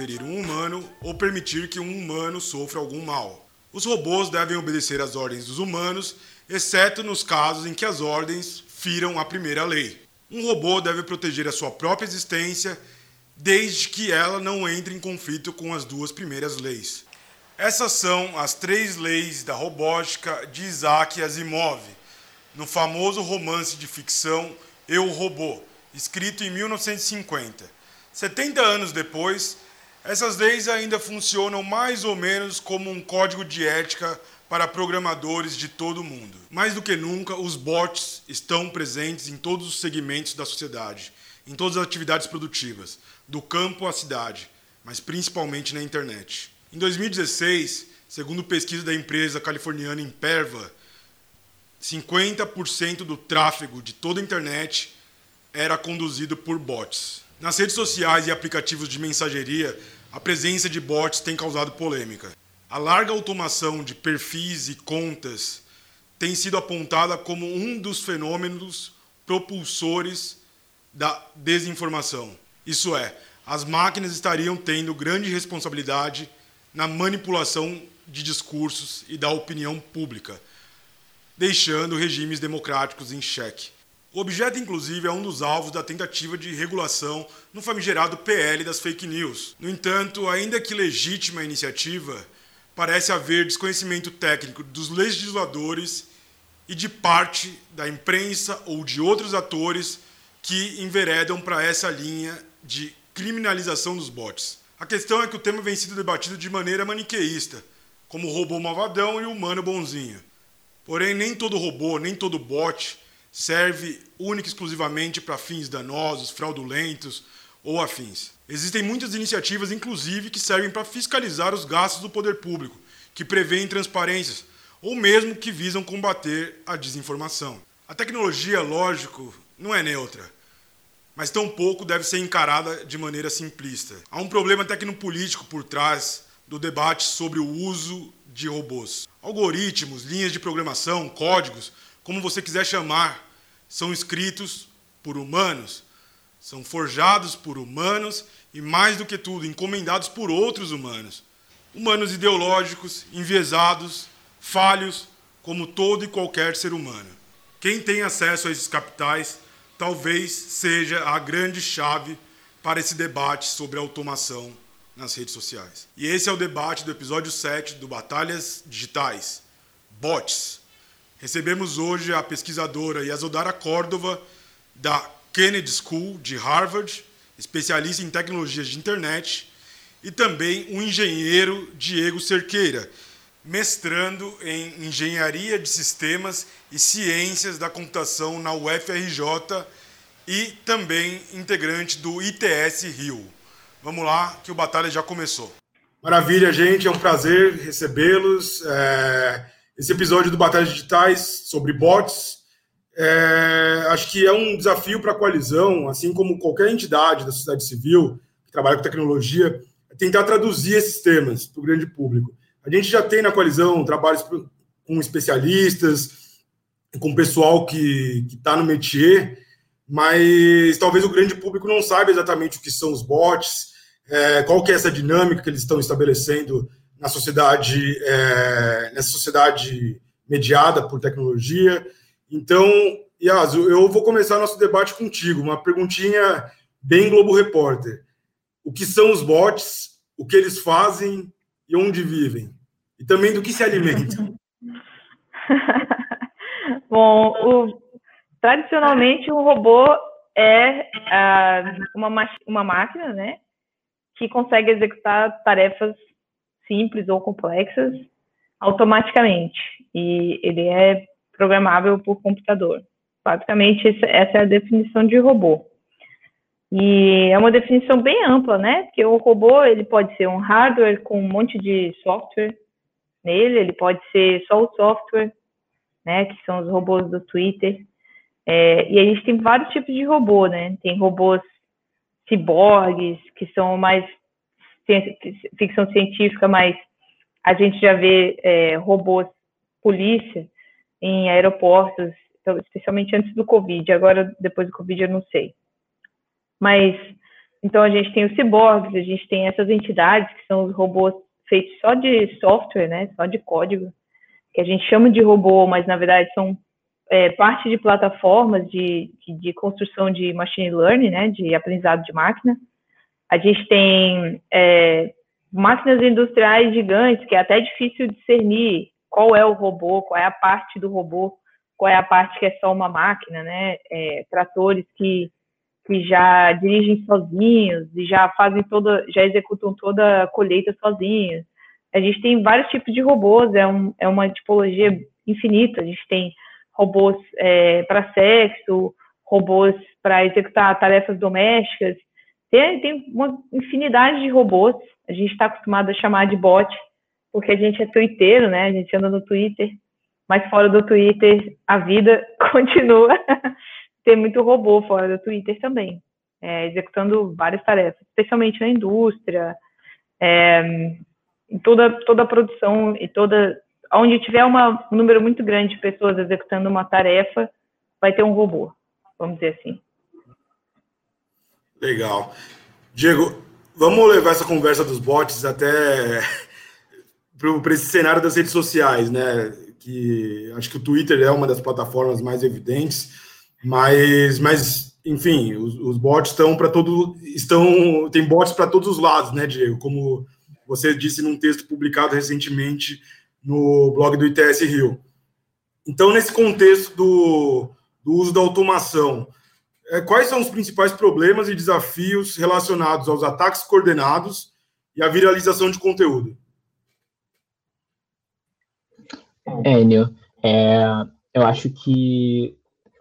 ferir um humano ou permitir que um humano sofra algum mal. Os robôs devem obedecer às ordens dos humanos, exceto nos casos em que as ordens firam a primeira lei. Um robô deve proteger a sua própria existência desde que ela não entre em conflito com as duas primeiras leis. Essas são as três leis da robótica de Isaac Asimov, no famoso romance de ficção Eu Robô, escrito em 1950. 70 anos depois, essas leis ainda funcionam mais ou menos como um código de ética para programadores de todo o mundo. Mais do que nunca, os bots estão presentes em todos os segmentos da sociedade, em todas as atividades produtivas, do campo à cidade, mas principalmente na internet. Em 2016, segundo pesquisa da empresa californiana Imperva, 50% do tráfego de toda a internet era conduzido por bots. Nas redes sociais e aplicativos de mensageria, a presença de bots tem causado polêmica. A larga automação de perfis e contas tem sido apontada como um dos fenômenos propulsores da desinformação. Isso é, as máquinas estariam tendo grande responsabilidade na manipulação de discursos e da opinião pública, deixando regimes democráticos em xeque. O objeto, inclusive, é um dos alvos da tentativa de regulação no famigerado PL das fake news. No entanto, ainda que legítima a iniciativa, parece haver desconhecimento técnico dos legisladores e de parte da imprensa ou de outros atores que enveredam para essa linha de criminalização dos bots. A questão é que o tema vem sendo debatido de maneira maniqueísta, como o robô malvadão e o humano bonzinho. Porém, nem todo robô, nem todo bot serve única e exclusivamente para fins danosos, fraudulentos ou afins. Existem muitas iniciativas, inclusive, que servem para fiscalizar os gastos do poder público, que prevêem transparências ou mesmo que visam combater a desinformação. A tecnologia, lógico, não é neutra mas tampouco deve ser encarada de maneira simplista. Há um problema tecnopolítico por trás do debate sobre o uso de robôs. Algoritmos, linhas de programação, códigos, como você quiser chamar, são escritos por humanos, são forjados por humanos e, mais do que tudo, encomendados por outros humanos. Humanos ideológicos, enviesados, falhos, como todo e qualquer ser humano. Quem tem acesso a esses capitais talvez seja a grande chave para esse debate sobre automação nas redes sociais. E esse é o debate do episódio 7 do Batalhas Digitais, Bots. Recebemos hoje a pesquisadora Yasodara Córdova, da Kennedy School de Harvard, especialista em tecnologias de internet, e também o engenheiro Diego Cerqueira, mestrando em Engenharia de Sistemas e Ciências da Computação na UFRJ e também integrante do ITS Rio. Vamos lá, que o Batalha já começou. Maravilha, gente, é um prazer recebê-los. É... Esse episódio do Batalhas Digitais sobre bots, é... acho que é um desafio para a coalizão, assim como qualquer entidade da sociedade civil que trabalha com tecnologia, é tentar traduzir esses temas para o grande público. A gente já tem na coalizão trabalhos com especialistas, com pessoal que está no métier, mas talvez o grande público não saiba exatamente o que são os bots, é, qual que é essa dinâmica que eles estão estabelecendo na sociedade, é, nessa sociedade mediada por tecnologia. Então, Yas, eu vou começar nosso debate contigo. Uma perguntinha bem Globo Repórter. O que são os bots? O que eles fazem? e onde vivem? E também do que se alimentam? Bom, o, tradicionalmente um robô é uh, uma, uma máquina, né, que consegue executar tarefas simples ou complexas automaticamente. E ele é programável por computador. Basicamente, essa é a definição de robô. E é uma definição bem ampla, né? Porque o robô ele pode ser um hardware com um monte de software nele, ele pode ser só o software, né? Que são os robôs do Twitter. É, e a gente tem vários tipos de robô, né? Tem robôs ciborgues, que são mais ficção científica, mas a gente já vê é, robôs polícia em aeroportos, então, especialmente antes do Covid. Agora, depois do Covid, eu não sei. Mas Então, a gente tem os ciborgues, a gente tem essas entidades que são os robôs feitos só de software, né, só de código, que a gente chama de robô, mas na verdade são é, parte de plataformas de, de, de, construção de machine learning, né, de aprendizado de máquina. A gente tem é, máquinas industriais gigantes, que é até difícil discernir qual é o robô, qual é a parte do robô, qual é a parte que é só uma máquina, né? É, tratores que, que já dirigem sozinhos e já fazem toda, já executam toda a colheita sozinhos. A gente tem vários tipos de robôs, é, um, é uma tipologia infinita. A gente tem robôs é, para sexo, robôs para executar tarefas domésticas. Tem, tem uma infinidade de robôs. A gente está acostumado a chamar de bot, porque a gente é twitteiro, né? A gente anda no Twitter, mas fora do Twitter a vida continua. Tem muito robô fora do Twitter também, é, executando várias tarefas, especialmente na indústria, é, em toda, toda a produção e toda. Onde tiver uma, um número muito grande de pessoas executando uma tarefa, vai ter um robô, vamos dizer assim. Legal. Diego, vamos levar essa conversa dos bots até para esse cenário das redes sociais, né? Que acho que o Twitter é uma das plataformas mais evidentes, mas, mas enfim, os, os bots estão para todo, estão, tem bots para todos os lados, né, Diego? Como você disse num texto publicado recentemente no blog do ITS Rio. Então, nesse contexto do, do uso da automação, quais são os principais problemas e desafios relacionados aos ataques coordenados e à viralização de conteúdo? Enio, é, eu acho que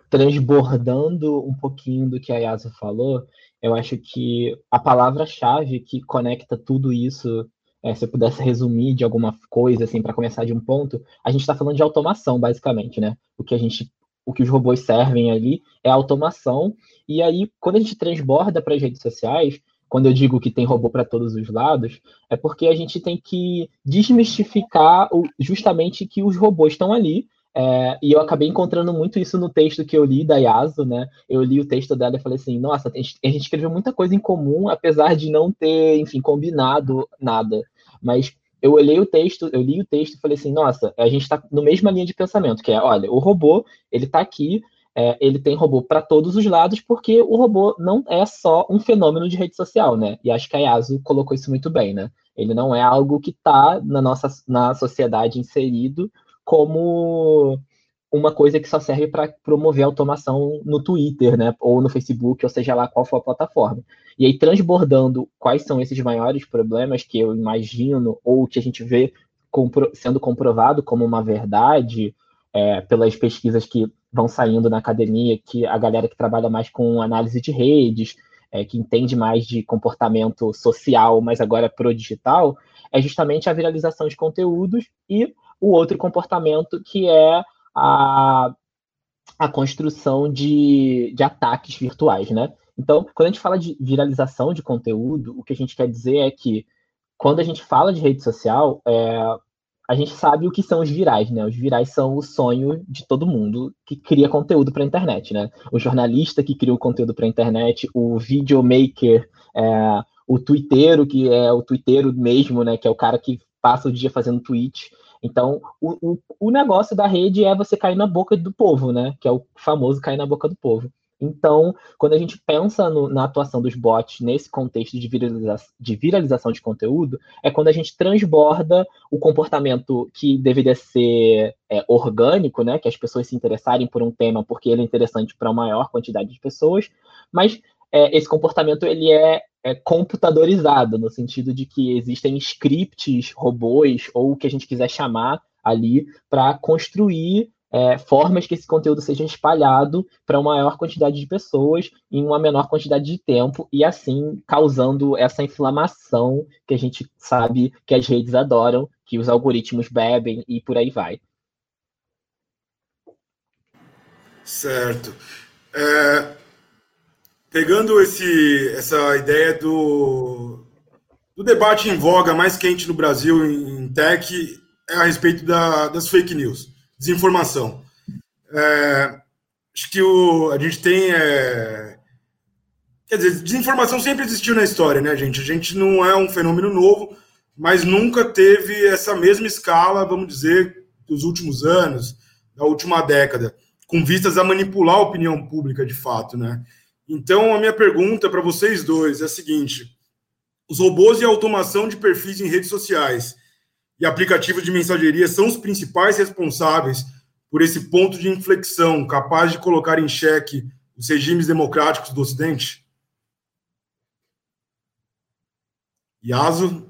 transbordando um pouquinho do que a Yasa falou, eu acho que a palavra-chave que conecta tudo isso, é, se eu pudesse resumir de alguma coisa, assim, para começar de um ponto, a gente está falando de automação, basicamente, né? O que a gente, o que os robôs servem ali é automação. E aí, quando a gente transborda para as redes sociais, quando eu digo que tem robô para todos os lados, é porque a gente tem que desmistificar o, justamente que os robôs estão ali. É, e eu acabei encontrando muito isso no texto que eu li da Yasu, né? Eu li o texto dela e falei assim, nossa, a a gente escreveu muita coisa em comum, apesar de não ter, enfim, combinado nada. Mas eu olhei o texto, eu li o texto e falei assim, nossa, a gente está no mesma linha de pensamento, que é, olha, o robô, ele está aqui, é, ele tem robô para todos os lados, porque o robô não é só um fenômeno de rede social, né? E acho que a Yasu colocou isso muito bem, né? Ele não é algo que está na nossa na sociedade inserido como uma coisa que só serve para promover automação no Twitter, né? Ou no Facebook, ou seja lá qual for a plataforma. E aí, transbordando quais são esses maiores problemas que eu imagino, ou que a gente vê compro sendo comprovado como uma verdade, é, pelas pesquisas que vão saindo na academia, que a galera que trabalha mais com análise de redes, é, que entende mais de comportamento social, mas agora é pro digital, é justamente a viralização de conteúdos e o outro comportamento que é a, a construção de, de ataques virtuais, né? Então, quando a gente fala de viralização de conteúdo, o que a gente quer dizer é que quando a gente fala de rede social, é, a gente sabe o que são os virais, né? Os virais são o sonho de todo mundo que cria conteúdo para a internet, né? O jornalista que cria o conteúdo para a internet, o videomaker, é, o twitteiro, que é o twitteiro mesmo, né? Que é o cara que passa o dia fazendo tweet. Então, o, o, o negócio da rede é você cair na boca do povo, né? Que é o famoso cair na boca do povo. Então, quando a gente pensa no, na atuação dos bots nesse contexto de, viraliza de viralização de conteúdo, é quando a gente transborda o comportamento que deveria ser é, orgânico, né, que as pessoas se interessarem por um tema porque ele é interessante para uma maior quantidade de pessoas, mas é, esse comportamento ele é, é, computadorizado, no sentido de que existem scripts, robôs, ou o que a gente quiser chamar ali, para construir é, formas que esse conteúdo seja espalhado para uma maior quantidade de pessoas em uma menor quantidade de tempo e assim causando essa inflamação que a gente sabe que as redes adoram, que os algoritmos bebem e por aí vai. Certo. É, pegando esse, essa ideia do, do debate em voga mais quente no Brasil em, tech é a respeito da, das fake news desinformação. É, acho que o, a gente tem é, Quer dizer, desinformação sempre existiu na história, né, gente? A gente não é um fenômeno novo, mas nunca teve essa mesma escala, vamos dizer, dos últimos anos, da última década, com vistas a manipular a opinião pública de fato, né? Então, a minha pergunta para vocês dois é a seguinte: os robôs e a automação de perfis em redes sociais e aplicativos de mensageria são os principais responsáveis por esse ponto de inflexão capaz de colocar em xeque os regimes democráticos do Ocidente? Yaso?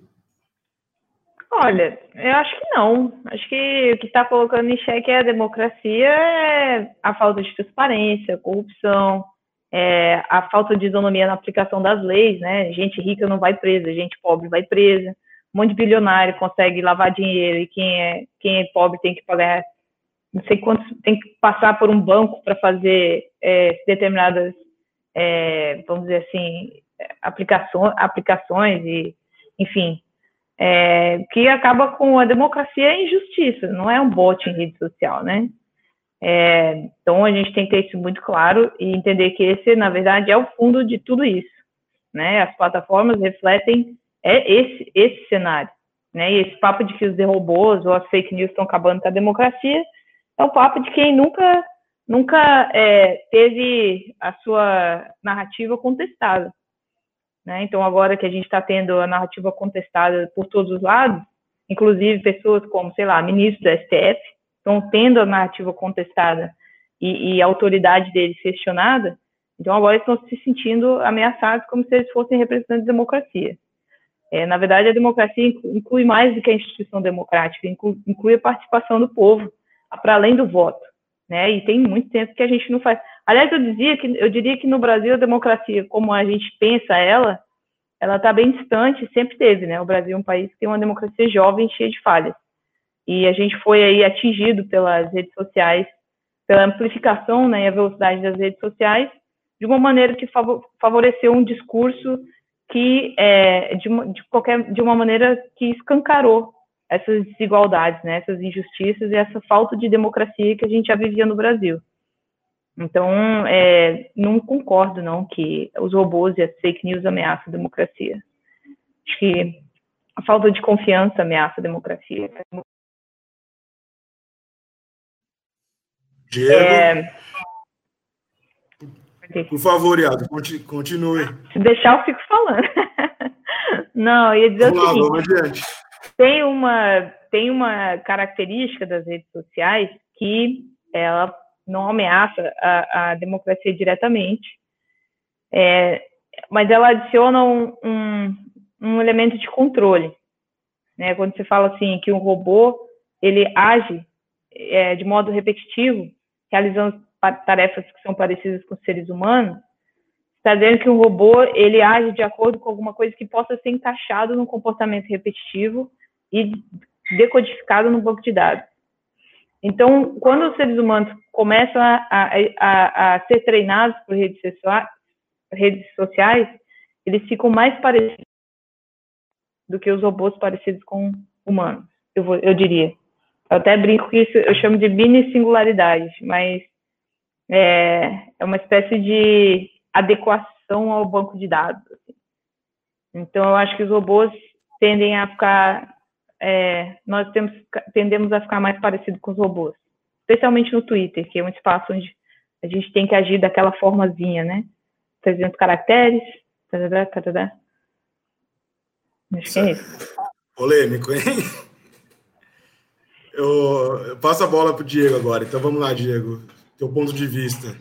Olha, eu acho que não. Acho que o que está colocando em xeque é a democracia, é a falta de transparência, corrupção, é a falta de isonomia na aplicação das leis, né? Gente rica não vai presa, gente pobre vai presa. Um monte de bilionário consegue lavar dinheiro e quem é, quem é pobre tem que pagar não sei quantos, tem que passar por um banco para fazer é, determinadas, é, vamos dizer assim, aplicações, aplicações e enfim, é, que acaba com a democracia e injustiça, não é um bot em rede social, né? É, então a gente tem que ter isso muito claro e entender que esse, na verdade, é o fundo de tudo isso, né? As plataformas refletem é esse esse cenário, né? E esse papo de que os robôs ou as fake news estão acabando com a democracia é o papo de quem nunca nunca é, teve a sua narrativa contestada. Né? Então, agora que a gente está tendo a narrativa contestada por todos os lados, inclusive pessoas como, sei lá, ministros do STF, estão tendo a narrativa contestada e, e, a autoridade deles questionada, então agora estão se sentindo ameaçados como se eles fossem representantes da democracia. É, na verdade, a democracia inclui mais do que a instituição democrática, inclui, inclui a participação do povo, para além do voto. Né? E tem muito tempo que a gente não faz. Aliás, eu dizia que eu diria que no Brasil a democracia, como a gente pensa ela, ela está bem distante, sempre teve, né? O Brasil é um país que tem uma democracia jovem, cheia de falhas. E a gente foi aí atingido pelas redes sociais, pela amplificação né, e a velocidade das redes sociais, de uma maneira que favoreceu um discurso que, é, de, uma, de, qualquer, de uma maneira que escancarou essas desigualdades, né, essas injustiças e essa falta de democracia que a gente já vivia no Brasil. Então, é, não concordo, não, que os robôs e as fake news ameaçam a democracia. Acho que a falta de confiança ameaça a democracia. Diego? É... Por favor, Iado, continue. Se deixar, eu fico falando. não, ia dizer vamos o lá. Tem uma, tem uma característica das redes sociais que ela não ameaça a, a democracia diretamente, é, mas ela adiciona um, um, um, elemento de controle. Né? Quando você fala assim que um robô ele age é, de modo repetitivo, realizando tarefas que são parecidas com seres humanos, está dizendo que um robô ele age de acordo com alguma coisa que possa ser encaixado num comportamento repetitivo e decodificado no banco de dados. Então, quando os seres humanos começam a, a, a, a ser treinados por redes, redes sociais, eles ficam mais parecidos do que os robôs parecidos com humanos, eu, vou, eu diria. Eu até brinco que isso eu chamo de mini singularidade, mas é, é uma espécie de adequação ao banco de dados. Assim. Então, eu acho que os robôs tendem a ficar é, nós temos, tendemos a ficar mais parecido com os robôs, especialmente no Twitter, que é um espaço onde a gente tem que agir daquela formazinha, né? 300 caracteres, tadadá, tadadá. Acho que é isso. Polêmico, hein? Eu, passo a bola para o Diego agora. Então vamos lá, Diego. Teu ponto de vista.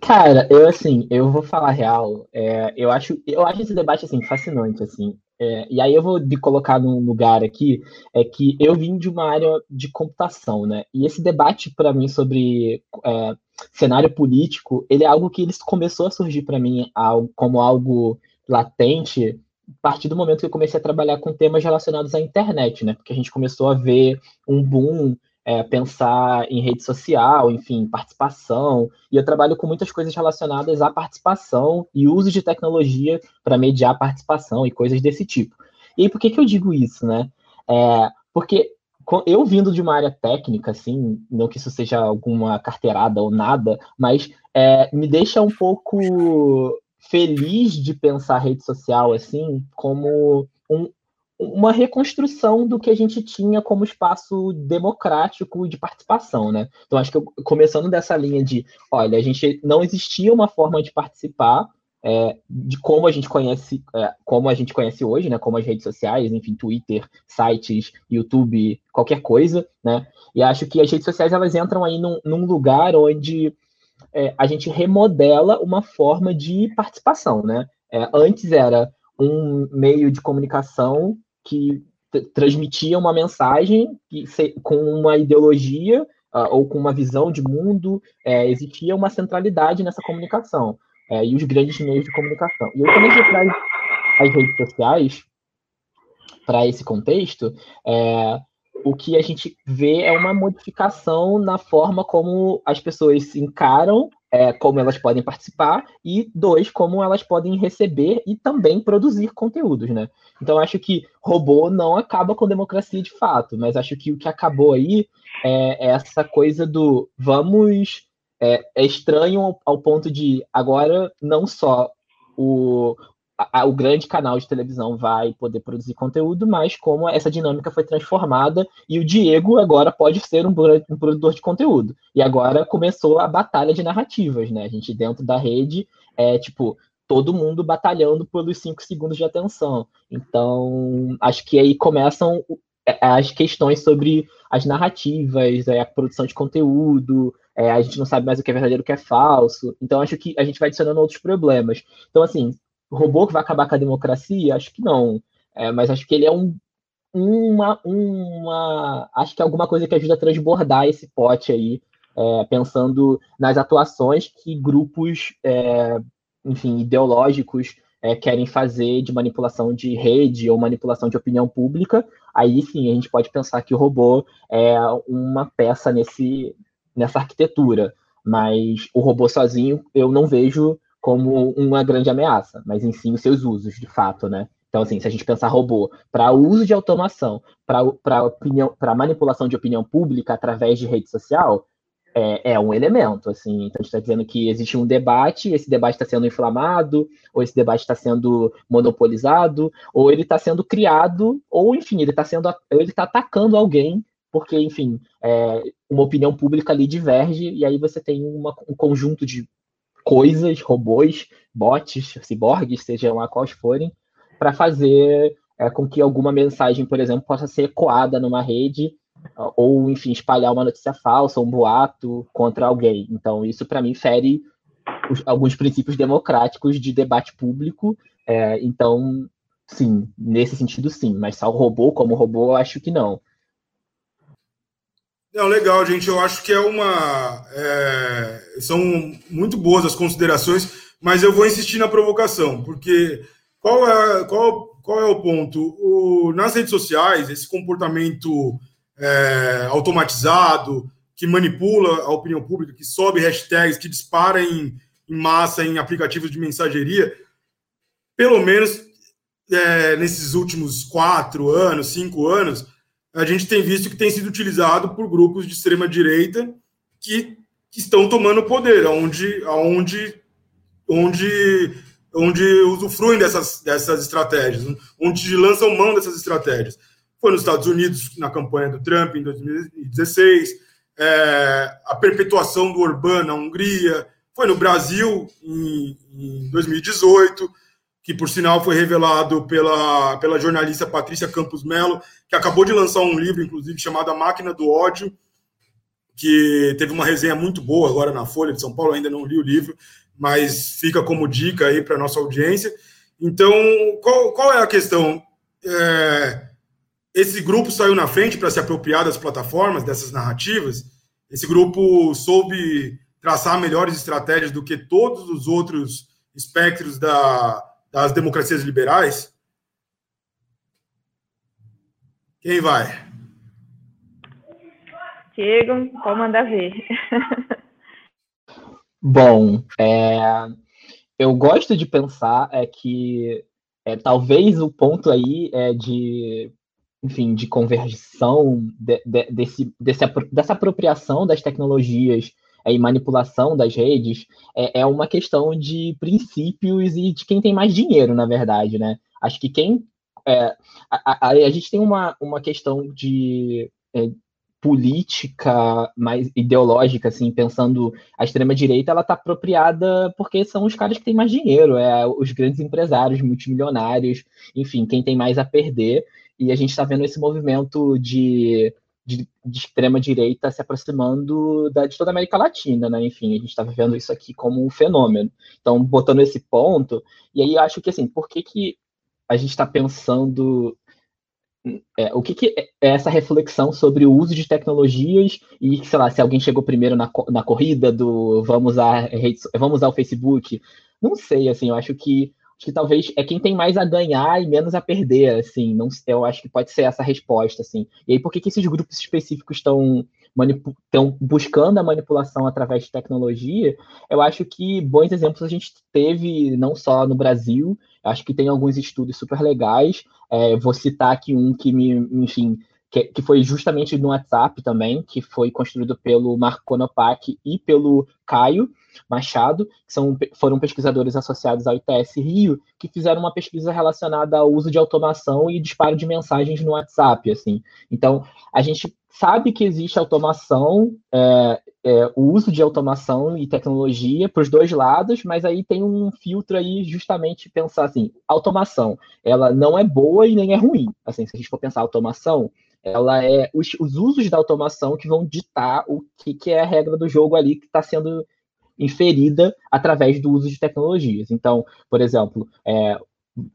Cara, eu assim, eu vou falar real. É, eu acho, eu acho esse debate assim fascinante, assim. É, e aí eu vou me colocar num lugar aqui, é que eu vim de uma área de computação, né? E esse debate para mim sobre é, cenário político, ele é algo que ele começou a surgir para mim como algo latente a partir do momento que eu comecei a trabalhar com temas relacionados à internet, né? Porque a gente começou a ver um boom é, pensar em rede social, enfim, participação. E eu trabalho com muitas coisas relacionadas à participação e uso de tecnologia para mediar participação e coisas desse tipo. E aí, por que, que eu digo isso, né? É, porque eu vindo de uma área técnica, assim, não que isso seja alguma carteirada ou nada, mas é, me deixa um pouco feliz de pensar a rede social assim como um, uma reconstrução do que a gente tinha como espaço democrático de participação, né? Então acho que eu, começando dessa linha de, olha, a gente não existia uma forma de participar é, de como a gente conhece, é, como a gente conhece hoje, né? Como as redes sociais, enfim, Twitter, sites, YouTube, qualquer coisa, né? E acho que as redes sociais elas entram aí num, num lugar onde é, a gente remodela uma forma de participação, né? É, antes era um meio de comunicação que transmitia uma mensagem que, com uma ideologia uh, ou com uma visão de mundo, é, existia uma centralidade nessa comunicação é, e os grandes meios de comunicação. E eu também traz as redes sociais para esse contexto, é, o que a gente vê é uma modificação na forma como as pessoas se encaram, é, como elas podem participar, e dois, como elas podem receber e também produzir conteúdos, né? Então acho que robô não acaba com democracia de fato, mas acho que o que acabou aí é, é essa coisa do vamos é, é estranho ao, ao, ponto de agora não só o, a, o grande canal de televisão vai poder produzir conteúdo, mas como essa dinâmica foi transformada e o Diego agora pode ser um, um produtor de conteúdo. E agora começou a batalha de narrativas, né? A gente dentro da rede é tipo todo mundo batalhando pelos cinco segundos de atenção. Então, acho que aí começam é, as questões sobre as narrativas, é, a produção de conteúdo, é, a gente não sabe mais o que é verdadeiro e o que é falso. Então, acho que a gente vai adicionando outros problemas. Então, assim, robô que vai acabar com a democracia? Acho que não. É, mas acho que ele é um, uma, uma. Acho que é alguma coisa que ajuda a transbordar esse pote aí, é, pensando nas atuações que grupos, é, enfim, ideológicos é, querem fazer de manipulação de rede ou manipulação de opinião pública. Aí sim a gente pode pensar que o robô é uma peça nesse, nessa arquitetura. Mas o robô sozinho eu não vejo como uma grande ameaça, mas em sim os seus usos, de fato, né? Então, assim, se a gente pensar robô para uso de automação, para manipulação de opinião pública através de rede social, é, é um elemento, assim. Então, a gente está dizendo que existe um debate, esse debate está sendo inflamado, ou esse debate está sendo monopolizado, ou ele está sendo criado, ou, enfim, ele está sendo, ele está atacando alguém, porque, enfim, é, uma opinião pública ali diverge, e aí você tem uma, um conjunto de coisas, robôs, bots, ciborgues, sejam lá quais forem, para fazer é, com que alguma mensagem, por exemplo, possa ser ecoada numa rede ou, enfim, espalhar uma notícia falsa, um boato contra alguém. Então, isso para mim fere os, alguns princípios democráticos de debate público. É, então, sim, nesse sentido, sim. Mas só o robô como robô, eu acho que não. Não, legal, gente. Eu acho que é uma. É, são muito boas as considerações, mas eu vou insistir na provocação, porque qual é, qual, qual é o ponto? O, nas redes sociais, esse comportamento é, automatizado, que manipula a opinião pública, que sobe hashtags, que dispara em, em massa em aplicativos de mensageria, pelo menos é, nesses últimos quatro anos, cinco anos, a gente tem visto que tem sido utilizado por grupos de extrema direita que, que estão tomando poder, onde, onde, onde, onde usufruem dessas, dessas estratégias, onde lançam mão dessas estratégias. Foi nos Estados Unidos, na campanha do Trump, em 2016, é, a perpetuação do Orbán na Hungria, foi no Brasil, em, em 2018 que por sinal foi revelado pela, pela jornalista Patrícia Campos Melo, que acabou de lançar um livro, inclusive, chamado A Máquina do Ódio, que teve uma resenha muito boa agora na Folha de São Paulo, ainda não li o livro, mas fica como dica aí para nossa audiência. Então, qual, qual é a questão? É, esse grupo saiu na frente para se apropriar das plataformas, dessas narrativas. Esse grupo soube traçar melhores estratégias do que todos os outros espectros da, das democracias liberais? Quem vai? Diego, pode mandar ver. Bom, é, eu gosto de pensar é que é, talvez o ponto aí é de, enfim, de conversão de, de, desse, desse, dessa apropriação das tecnologias e manipulação das redes, é, é uma questão de princípios e de quem tem mais dinheiro, na verdade, né? Acho que quem. É, a, a, a, gente tem uma, uma questão de é, política mais ideológica, assim, pensando a extrema-direita, ela está apropriada porque são os caras que têm mais dinheiro, é os grandes empresários, multimilionários, enfim, quem tem mais a perder. E a gente está vendo esse movimento de, de, de extrema-direita se aproximando da, de toda a América Latina, né? Enfim, a gente está vivendo isso aqui como um fenômeno. Então, botando esse ponto, e aí eu acho que, assim, por que, que a gente está pensando é, o que, que, é essa reflexão sobre o uso de tecnologias e, sei lá, se alguém chegou primeiro na, na corrida do vamos usar, vamos usar o Facebook? Não sei, assim, eu acho que, que talvez é quem tem mais a ganhar e menos a perder, assim, não, eu acho que pode ser essa resposta, assim. E aí, por que, que esses grupos específicos estão estão buscando a manipulação através de tecnologia, eu acho que bons exemplos a gente teve não só no Brasil, acho que tem alguns estudos super legais. É, vou citar aqui um que me, enfim, que, que, foi justamente no WhatsApp também, que foi construído pelo Marco Konopak e pelo Caio Machado, que são, foram pesquisadores associados ao ITS Rio, que fizeram uma pesquisa relacionada ao uso de automação e disparo de mensagens no WhatsApp, assim. Então, a gente sabe que existe automação, é, é, o uso de automação e tecnologia para os dois lados, mas aí tem um filtro aí justamente pensar assim, automação, ela não é boa e nem é ruim. Assim, se a gente for pensar automação, ela é os, os usos da automação que vão ditar o que, que é a regra do jogo ali que está sendo inferida através do uso de tecnologias. Então, por exemplo, é,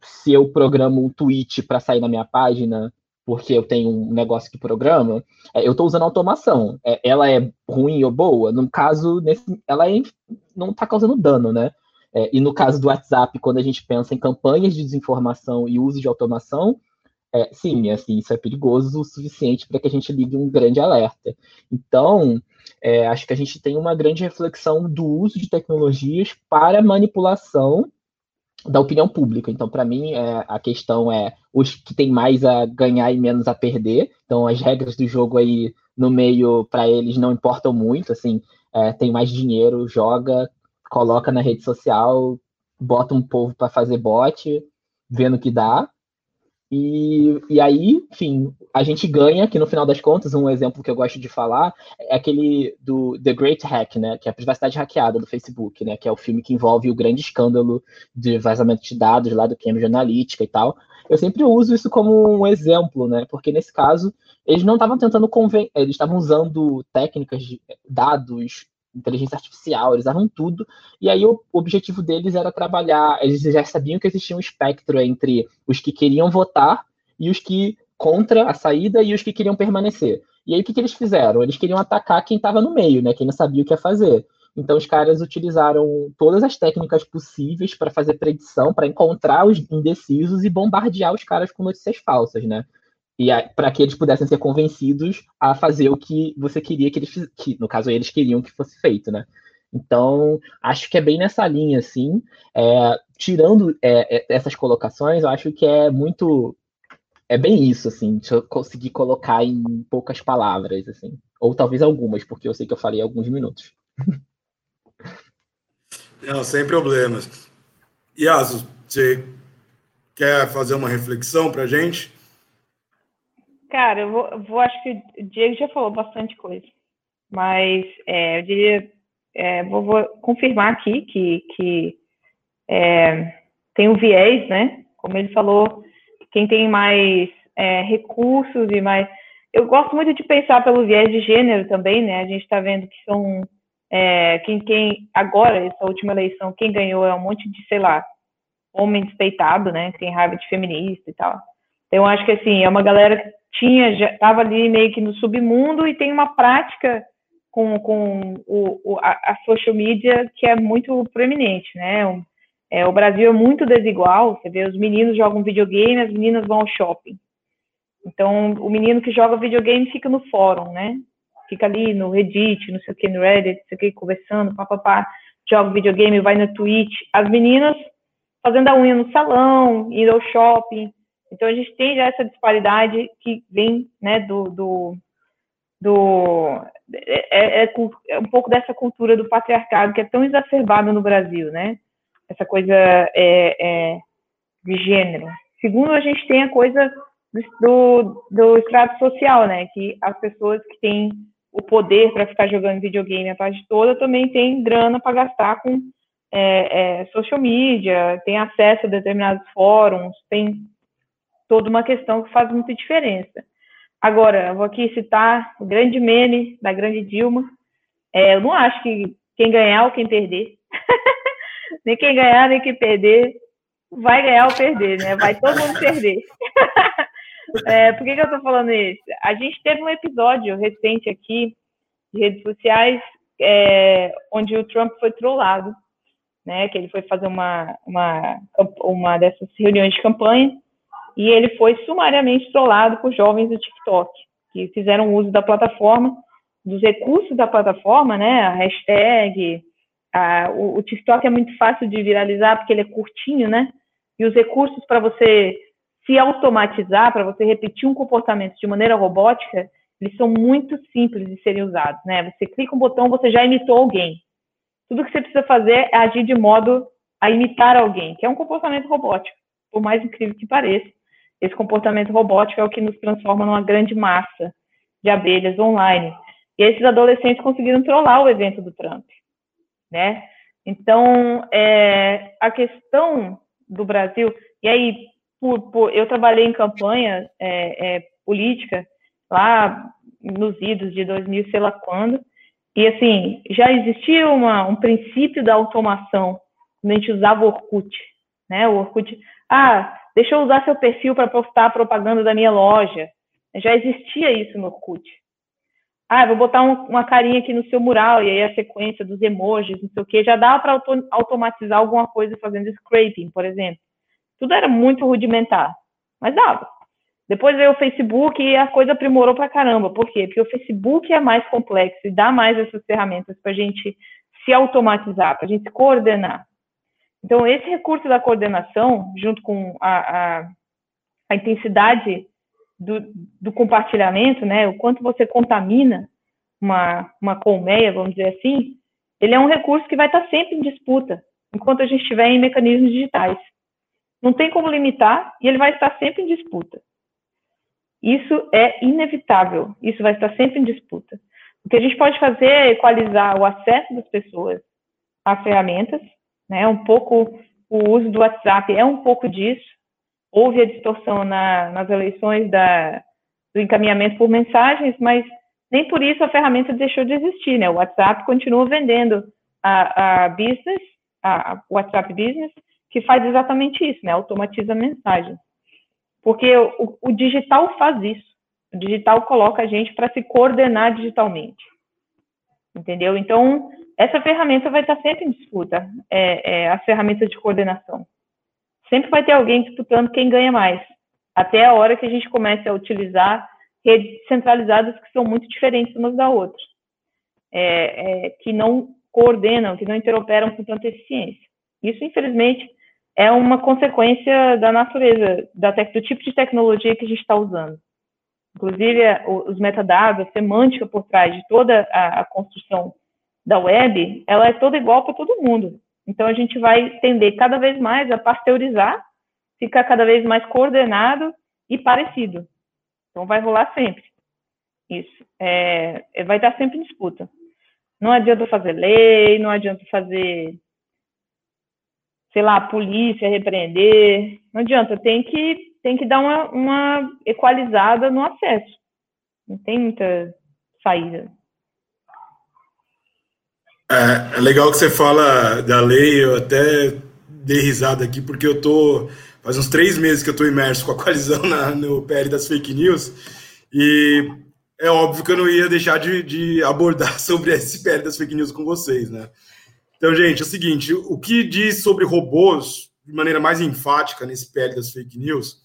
se eu programo um tweet para sair na minha página porque eu tenho um negócio que programa, é, eu estou usando automação. É, ela é ruim ou boa? No caso, nesse, ela é, não está causando dano, né? É, e no caso do WhatsApp, quando a gente pensa em campanhas de desinformação e uso de automação, é, sim, assim, isso é perigoso o suficiente para que a gente ligue um grande alerta. Então, é, acho que a gente tem uma grande reflexão do uso de tecnologias para manipulação da opinião pública. Então, para mim, é, a questão é os que têm mais a ganhar e menos a perder. Então, as regras do jogo aí no meio, para eles, não importam muito. Assim, é, tem mais dinheiro, joga, coloca na rede social, bota um povo para fazer bot, vendo que dá. E, e aí, enfim, a gente ganha, que no final das contas, um exemplo que eu gosto de falar é aquele do The Great Hack, né, que é a privacidade hackeada do Facebook, né, que é o filme que envolve o grande escândalo de vazamento de dados lá do Cambridge Analytica e tal. Eu sempre uso isso como um exemplo, né, porque nesse caso eles não estavam tentando convencer, eles estavam usando técnicas de dados inteligência artificial, eles usavam tudo. E aí o, objetivo deles era trabalhar, eles já sabiam que existia um espectro entre os que queriam votar e os que contra a saída e os que queriam permanecer. E aí o que, que eles fizeram? Eles queriam atacar quem estava no meio, né? Quem não sabia o que ia fazer. Então os caras utilizaram todas as técnicas possíveis para fazer predição, para encontrar os indecisos e bombardear os caras com notícias falsas, né? E para que eles pudessem ser convencidos a fazer o que você queria que eles que no caso eles queriam que fosse feito, né? Então acho que é bem nessa linha, assim. É, tirando é, é, essas colocações, eu acho que é muito é bem isso, assim. Se eu conseguir colocar em poucas palavras, assim, ou talvez algumas, porque eu sei que eu falei alguns minutos. Não, sem problemas. Yasu, você quer fazer uma reflexão para gente? Cara, eu vou, vou, acho que o Diego já falou bastante coisa, mas é, eu diria, é, vou, vou, confirmar aqui que, que é, tem um viés, né? Como ele falou, quem tem mais é, recursos e mais. Eu gosto muito de pensar pelo viés de gênero também, né? A gente está vendo que são é, quem, quem agora essa última eleição quem ganhou é um monte de sei lá homem despeitado, né? Tem raiva de feminista e tal. Então acho que assim é uma galera tinha, estava ali meio que no submundo e tem uma prática com, com o, o, a, social media que é muito proeminente, né? O, é, o Brasil é muito desigual, você vê, os meninos jogam videogame, as meninas vão ao shopping. Então, o menino que joga videogame fica no fórum, né? Fica ali no Reddit, não sei o que, no Reddit, não sei o que, conversando, papapá, joga videogame, vai no Twitch. As meninas fazendo a unha no salão, indo ao shopping. Então, a gente tem já essa disparidade que vem né, do, do, do é, é, é, um pouco dessa cultura do patriarcado que é tão exacerbada no Brasil, né? Essa coisa é, é, de gênero. Segundo, a gente tem a coisa do, do extrato social, né? Que as pessoas que têm o poder para ficar jogando videogame a tarde toda também têm grana para gastar com é, é, social media, tem acesso a determinados fóruns, tem toda uma questão que faz muita diferença. Agora, vou aqui citar o grande meme da grande Dilma. É, eu não acho que quem ganhar ou quem perder, nem quem ganhar nem quem perder, vai ganhar ou perder, né? Vai todo mundo perder. é, por que, que eu estou falando isso? A gente teve um episódio recente aqui de redes sociais é, onde o Trump foi trollado, né? Que ele foi fazer uma, uma, uma dessas reuniões de campanha e ele foi sumariamente trollado por jovens do TikTok, que fizeram uso da plataforma, dos recursos da plataforma, né, a hashtag, a, o, o TikTok é muito fácil de viralizar porque ele é curtinho, né, e os recursos para você se automatizar, para você repetir um comportamento de maneira robótica, eles são muito simples de serem usados, né? Você clica um botão, você já imitou alguém. Tudo que você precisa fazer é agir de modo a imitar alguém, que é um comportamento robótico, por mais incrível que pareça. Esse comportamento robótico é o que nos transforma numa grande massa de abelhas online. E esses adolescentes conseguiram trollar o evento do Trump, né? Então, é, a questão do Brasil, e aí, por, por, eu trabalhei em campanha é, é, política lá nos idos de 2000, sei lá quando, e assim, já existia uma, um princípio da automação quando a gente usava o Orkut, né? O Orkut, ah, Deixa eu usar seu perfil para postar a propaganda da minha loja. Já existia isso no Orkut. Ah, vou botar um, uma carinha aqui no seu mural e aí a sequência dos emojis, não sei o que, já dava para auto automatizar alguma coisa fazendo scraping, por exemplo. Tudo era muito rudimentar, mas dava. Depois veio o Facebook e a coisa aprimorou para caramba. Por quê? Porque o Facebook é mais complexo e dá mais essas ferramentas para a gente se automatizar, para a gente se coordenar. Então, esse recurso da coordenação, junto com a, a, a intensidade do, do, compartilhamento, né, o quanto você contamina uma, uma colmeia, vamos dizer assim, ele é um recurso que vai estar sempre em disputa, enquanto a gente estiver em mecanismos digitais. Não tem como limitar e ele vai estar sempre em disputa. Isso é inevitável, isso vai estar sempre em disputa. O que a gente pode fazer é equalizar o acesso das pessoas às ferramentas, né? Um pouco o uso do WhatsApp é um pouco disso. Houve a distorção na, nas eleições da, do encaminhamento por mensagens, mas nem por isso a ferramenta deixou de existir, né? O WhatsApp continua vendendo a, a business, a, WhatsApp Business, que faz exatamente isso, né? Automatiza a mensagem. Porque o, o digital faz isso. O digital coloca a gente para se coordenar digitalmente. Entendeu? Então, essa ferramenta vai estar sempre em disputa, é, é, a ferramenta de coordenação. Sempre vai ter alguém disputando quem ganha mais, até a hora que a gente comece a utilizar redes centralizadas que são muito diferentes umas da outra, é, é, que não coordenam, que não interoperam com tanta eficiência. Isso, infelizmente, é uma consequência da natureza, da do tipo de tecnologia que a gente está usando. Inclusive, os metadados, a semântica por trás de toda a, a construção da web, ela é toda igual para todo mundo. Então, a gente vai tender cada vez mais a pasteurizar, ficar cada vez mais coordenado e parecido. Então, vai rolar sempre. Isso. É, é, vai estar sempre em disputa. Não adianta fazer lei, não adianta fazer, sei lá, polícia repreender. Não adianta. Tem que, tem que dar uma, uma equalizada no acesso. Não tem muita saída. É, é, legal que você fala da lei, eu até dei risada aqui, porque eu tô. Faz uns três meses que eu estou imerso com a coalizão na, no PL das fake news, e é óbvio que eu não ia deixar de, de abordar sobre esse PL das fake news com vocês, né? Então, gente, é o seguinte: o que diz sobre robôs, de maneira mais enfática nesse PL das fake news,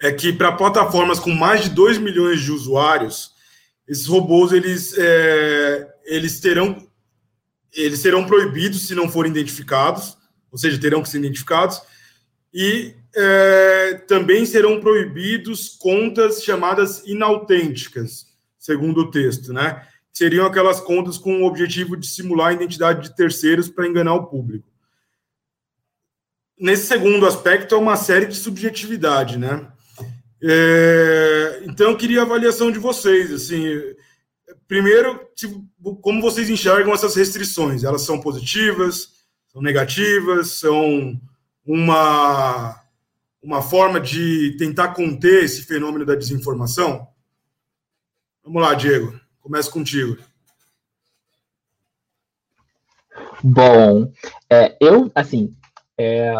é que para plataformas com mais de 2 milhões de usuários, esses robôs eles, é, eles terão eles serão proibidos se não forem identificados, ou seja, terão que ser identificados, e é, também serão proibidos contas chamadas inautênticas, segundo o texto, né? Seriam aquelas contas com o objetivo de simular a identidade de terceiros para enganar o público. Nesse segundo aspecto, é uma série de subjetividade, né? É, então, eu queria a avaliação de vocês, assim, primeiro, como vocês enxergam essas restrições? Elas são positivas, são negativas, são uma, uma forma de tentar conter esse fenômeno da desinformação? Vamos lá, Diego, começa contigo. Bom, é, eu, assim, é,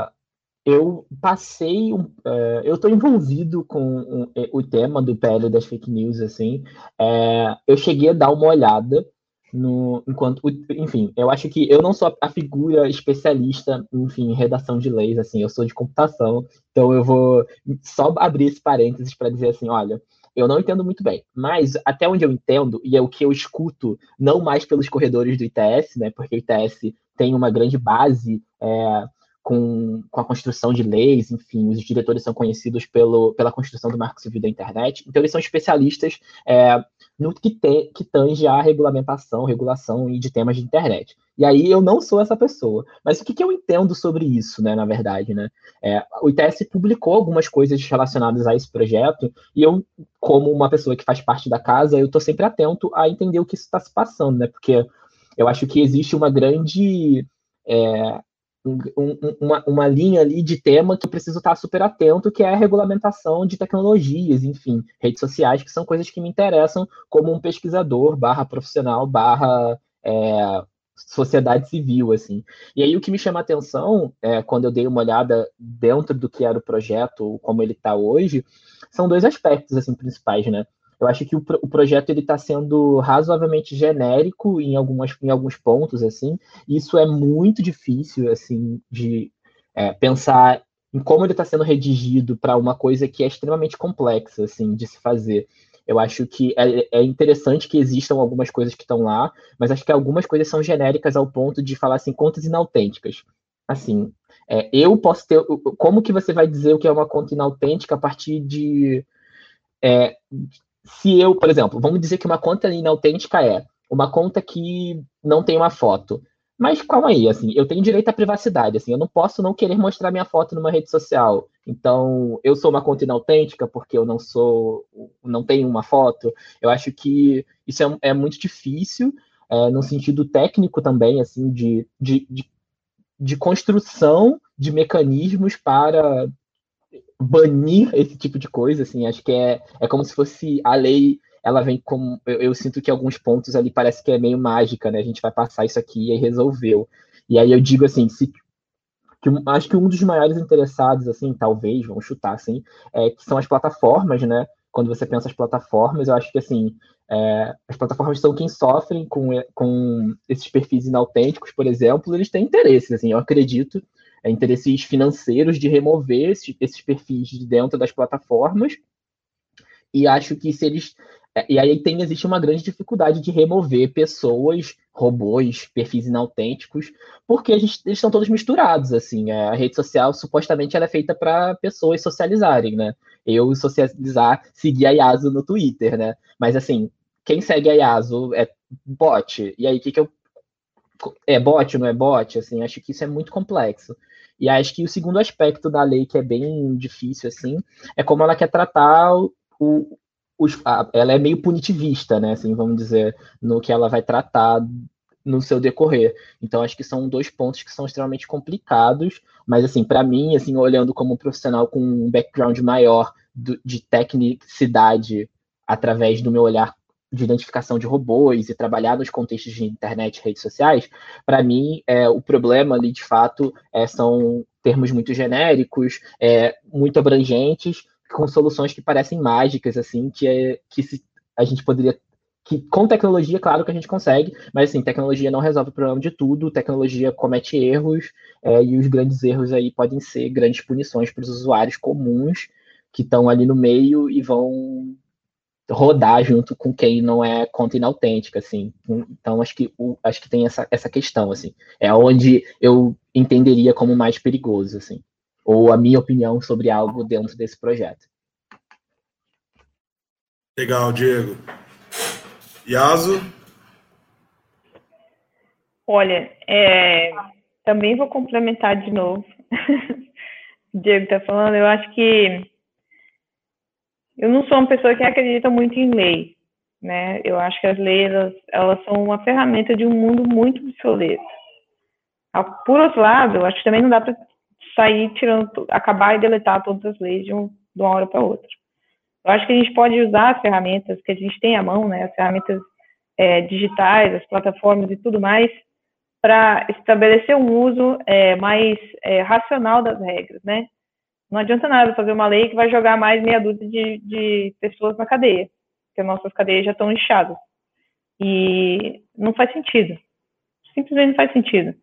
eu passei, uh, eu estou envolvido com o, o, tema do PL das fake news, assim, é, eu cheguei a dar uma olhada no, enquanto, enfim, eu acho que eu não sou a figura especialista, enfim, em redação de leis, assim, eu sou de computação, então eu vou só abrir esse parênteses para dizer assim, olha, eu não entendo muito bem, mas até onde eu entendo, e é o que eu escuto, não mais pelos corredores do ITS, né, porque o ITS tem uma grande base é, com, com a construção de leis, enfim, os diretores são conhecidos pelo, pela construção do marco civil da internet, então eles são especialistas é, no que, te, que tange a regulamentação, regulação e de temas de internet. E aí eu não sou essa pessoa. Mas o que, que eu entendo sobre isso, né, na verdade, né? É, o ITS publicou algumas coisas relacionadas a esse projeto, e eu, como uma pessoa que faz parte da casa, eu estou sempre atento a entender o que está se passando, né? Porque eu acho que existe uma grande é, um, uma, uma linha ali de tema que eu preciso estar super atento, que é a regulamentação de tecnologias, enfim, redes sociais, que são coisas que me interessam como um pesquisador, barra profissional, barra é, sociedade civil, assim. E aí o que me chama a atenção, é, quando eu dei uma olhada dentro do que era o projeto, como ele está hoje, são dois aspectos, assim, principais, né? Eu acho que o, o projeto ele está sendo razoavelmente genérico em, algumas, em alguns pontos, assim. Isso é muito difícil, assim, de é, pensar em como ele está sendo redigido para uma coisa que é extremamente complexa, assim, de se fazer. Eu acho que é, é interessante que existam algumas coisas que estão lá, mas acho que algumas coisas são genéricas ao ponto de falar assim, contas inautênticas. Assim, é, eu posso ter. Como que você vai dizer o que é uma conta inautêntica a partir de. É, se eu, por exemplo, vamos dizer que uma conta inautêntica é uma conta que não tem uma foto. Mas calma aí, assim, eu tenho direito à privacidade, assim, eu não posso não querer mostrar minha foto numa rede social. Então, eu sou uma conta inautêntica porque eu não sou, não tenho uma foto. Eu acho que isso é, é muito difícil, é, no sentido técnico também, assim, de, de, de, de construção de mecanismos para banir esse tipo de coisa, assim, acho que é, é como se fosse a lei, ela vem como, eu, eu, sinto que alguns pontos ali parece que é meio mágica, né, a gente vai passar isso aqui e resolveu. E aí eu digo assim, se, que acho que um dos maiores interessados, assim, talvez, vamos chutar, assim, é, que são as plataformas, né, quando você pensa as plataformas, eu acho que, assim, é, as plataformas são quem sofrem com, com esses perfis inautênticos, por exemplo, eles têm interesses, assim, eu acredito é, interesses financeiros de remover esses, esses perfis de dentro das plataformas. E acho que se eles. É, e aí tem, existe uma grande dificuldade de remover pessoas, robôs, perfis inautênticos, porque gente, eles estão todos misturados, assim. É, a rede social, supostamente, ela é feita para pessoas socializarem, né? Eu socializar, seguir a Yasu no Twitter, né? Mas, assim, quem segue a Yasu é bot. E aí, o que, que eu é bot, não é bot, assim, acho que isso é muito complexo. E acho que o segundo aspecto da lei que é bem difícil, assim, é como ela quer tratar o, o ela é meio punitivista, né, assim, vamos dizer, no que ela vai tratar no seu decorrer. Então acho que são dois pontos que são extremamente complicados, mas assim, para mim, assim, olhando como um profissional com um background maior de tecnicidade através do meu olhar de identificação de robôs e trabalhar nos contextos de internet e redes sociais, para mim, é, o problema ali, de fato, é, são termos muito genéricos, é, muito abrangentes, com soluções que parecem mágicas, assim, que, é, que se, a gente poderia que com tecnologia, claro que a gente consegue, mas assim, tecnologia não resolve o problema de tudo, tecnologia comete erros, é, e os grandes erros aí podem ser grandes punições para os usuários comuns que estão ali no meio e vão rodar junto com quem não é conta inautêntica, assim. Então acho que acho que tem essa, essa questão, assim. É onde eu entenderia como mais perigoso, assim. Ou a minha opinião sobre algo dentro desse projeto. Legal, Diego. Yaso? Olha, é, também vou complementar de novo. o Diego está falando, eu acho que eu não sou uma pessoa que acredita muito em lei, né? Eu acho que as leis elas, elas são uma ferramenta de um mundo muito obsoleto. Por outro lado, eu acho que também não dá para sair tirando, acabar e deletar todas as leis de, um, de uma hora para outra. Eu acho que a gente pode usar as ferramentas que a gente tem à mão, né? As ferramentas é, digitais, as plataformas e tudo mais, para estabelecer um uso é, mais é, racional das regras, né? Não adianta nada fazer uma lei que vai jogar mais meia dúzia de, de pessoas na cadeia, porque nossas cadeias já estão inchadas. E não faz sentido. Simplesmente não faz sentido.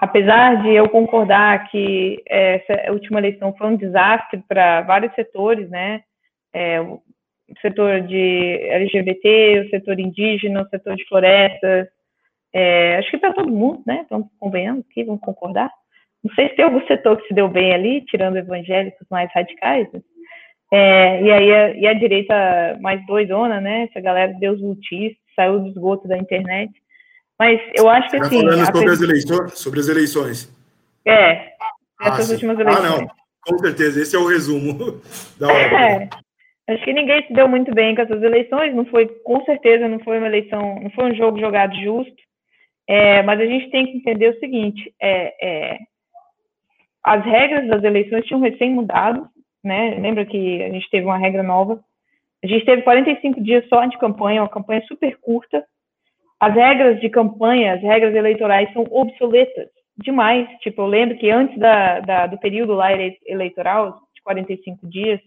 Apesar de eu concordar que essa última eleição foi um desastre para vários setores, né? É, o setor de LGBT, o setor indígena, o setor de florestas, é, acho que para todo mundo, né? Vamos convenhamos aqui, vamos concordar. Não sei se tem algum setor que se deu bem ali, tirando evangélicos mais radicais. Né? É, e aí a, e a direita mais doidona, né? Essa galera Deus ultista, saiu do esgoto da internet. Mas eu acho que assim. falando sobre, as eleições, sobre as eleições. É, essas ah, últimas eleições. Ah, não, com certeza, esse é o resumo da obra. É, acho que ninguém se deu muito bem com essas eleições, não foi, com certeza, não foi uma eleição, não foi um jogo jogado justo. É, mas a gente tem que entender o seguinte: é, é, as regras das eleições tinham recém mudado, né? Lembra que a gente teve uma regra nova. A gente teve 45 dias só de campanha, uma campanha super curta. As regras de campanha, as regras eleitorais são obsoletas demais. Tipo, eu lembro que antes da, da do período lá eleitoral, de 45 dias,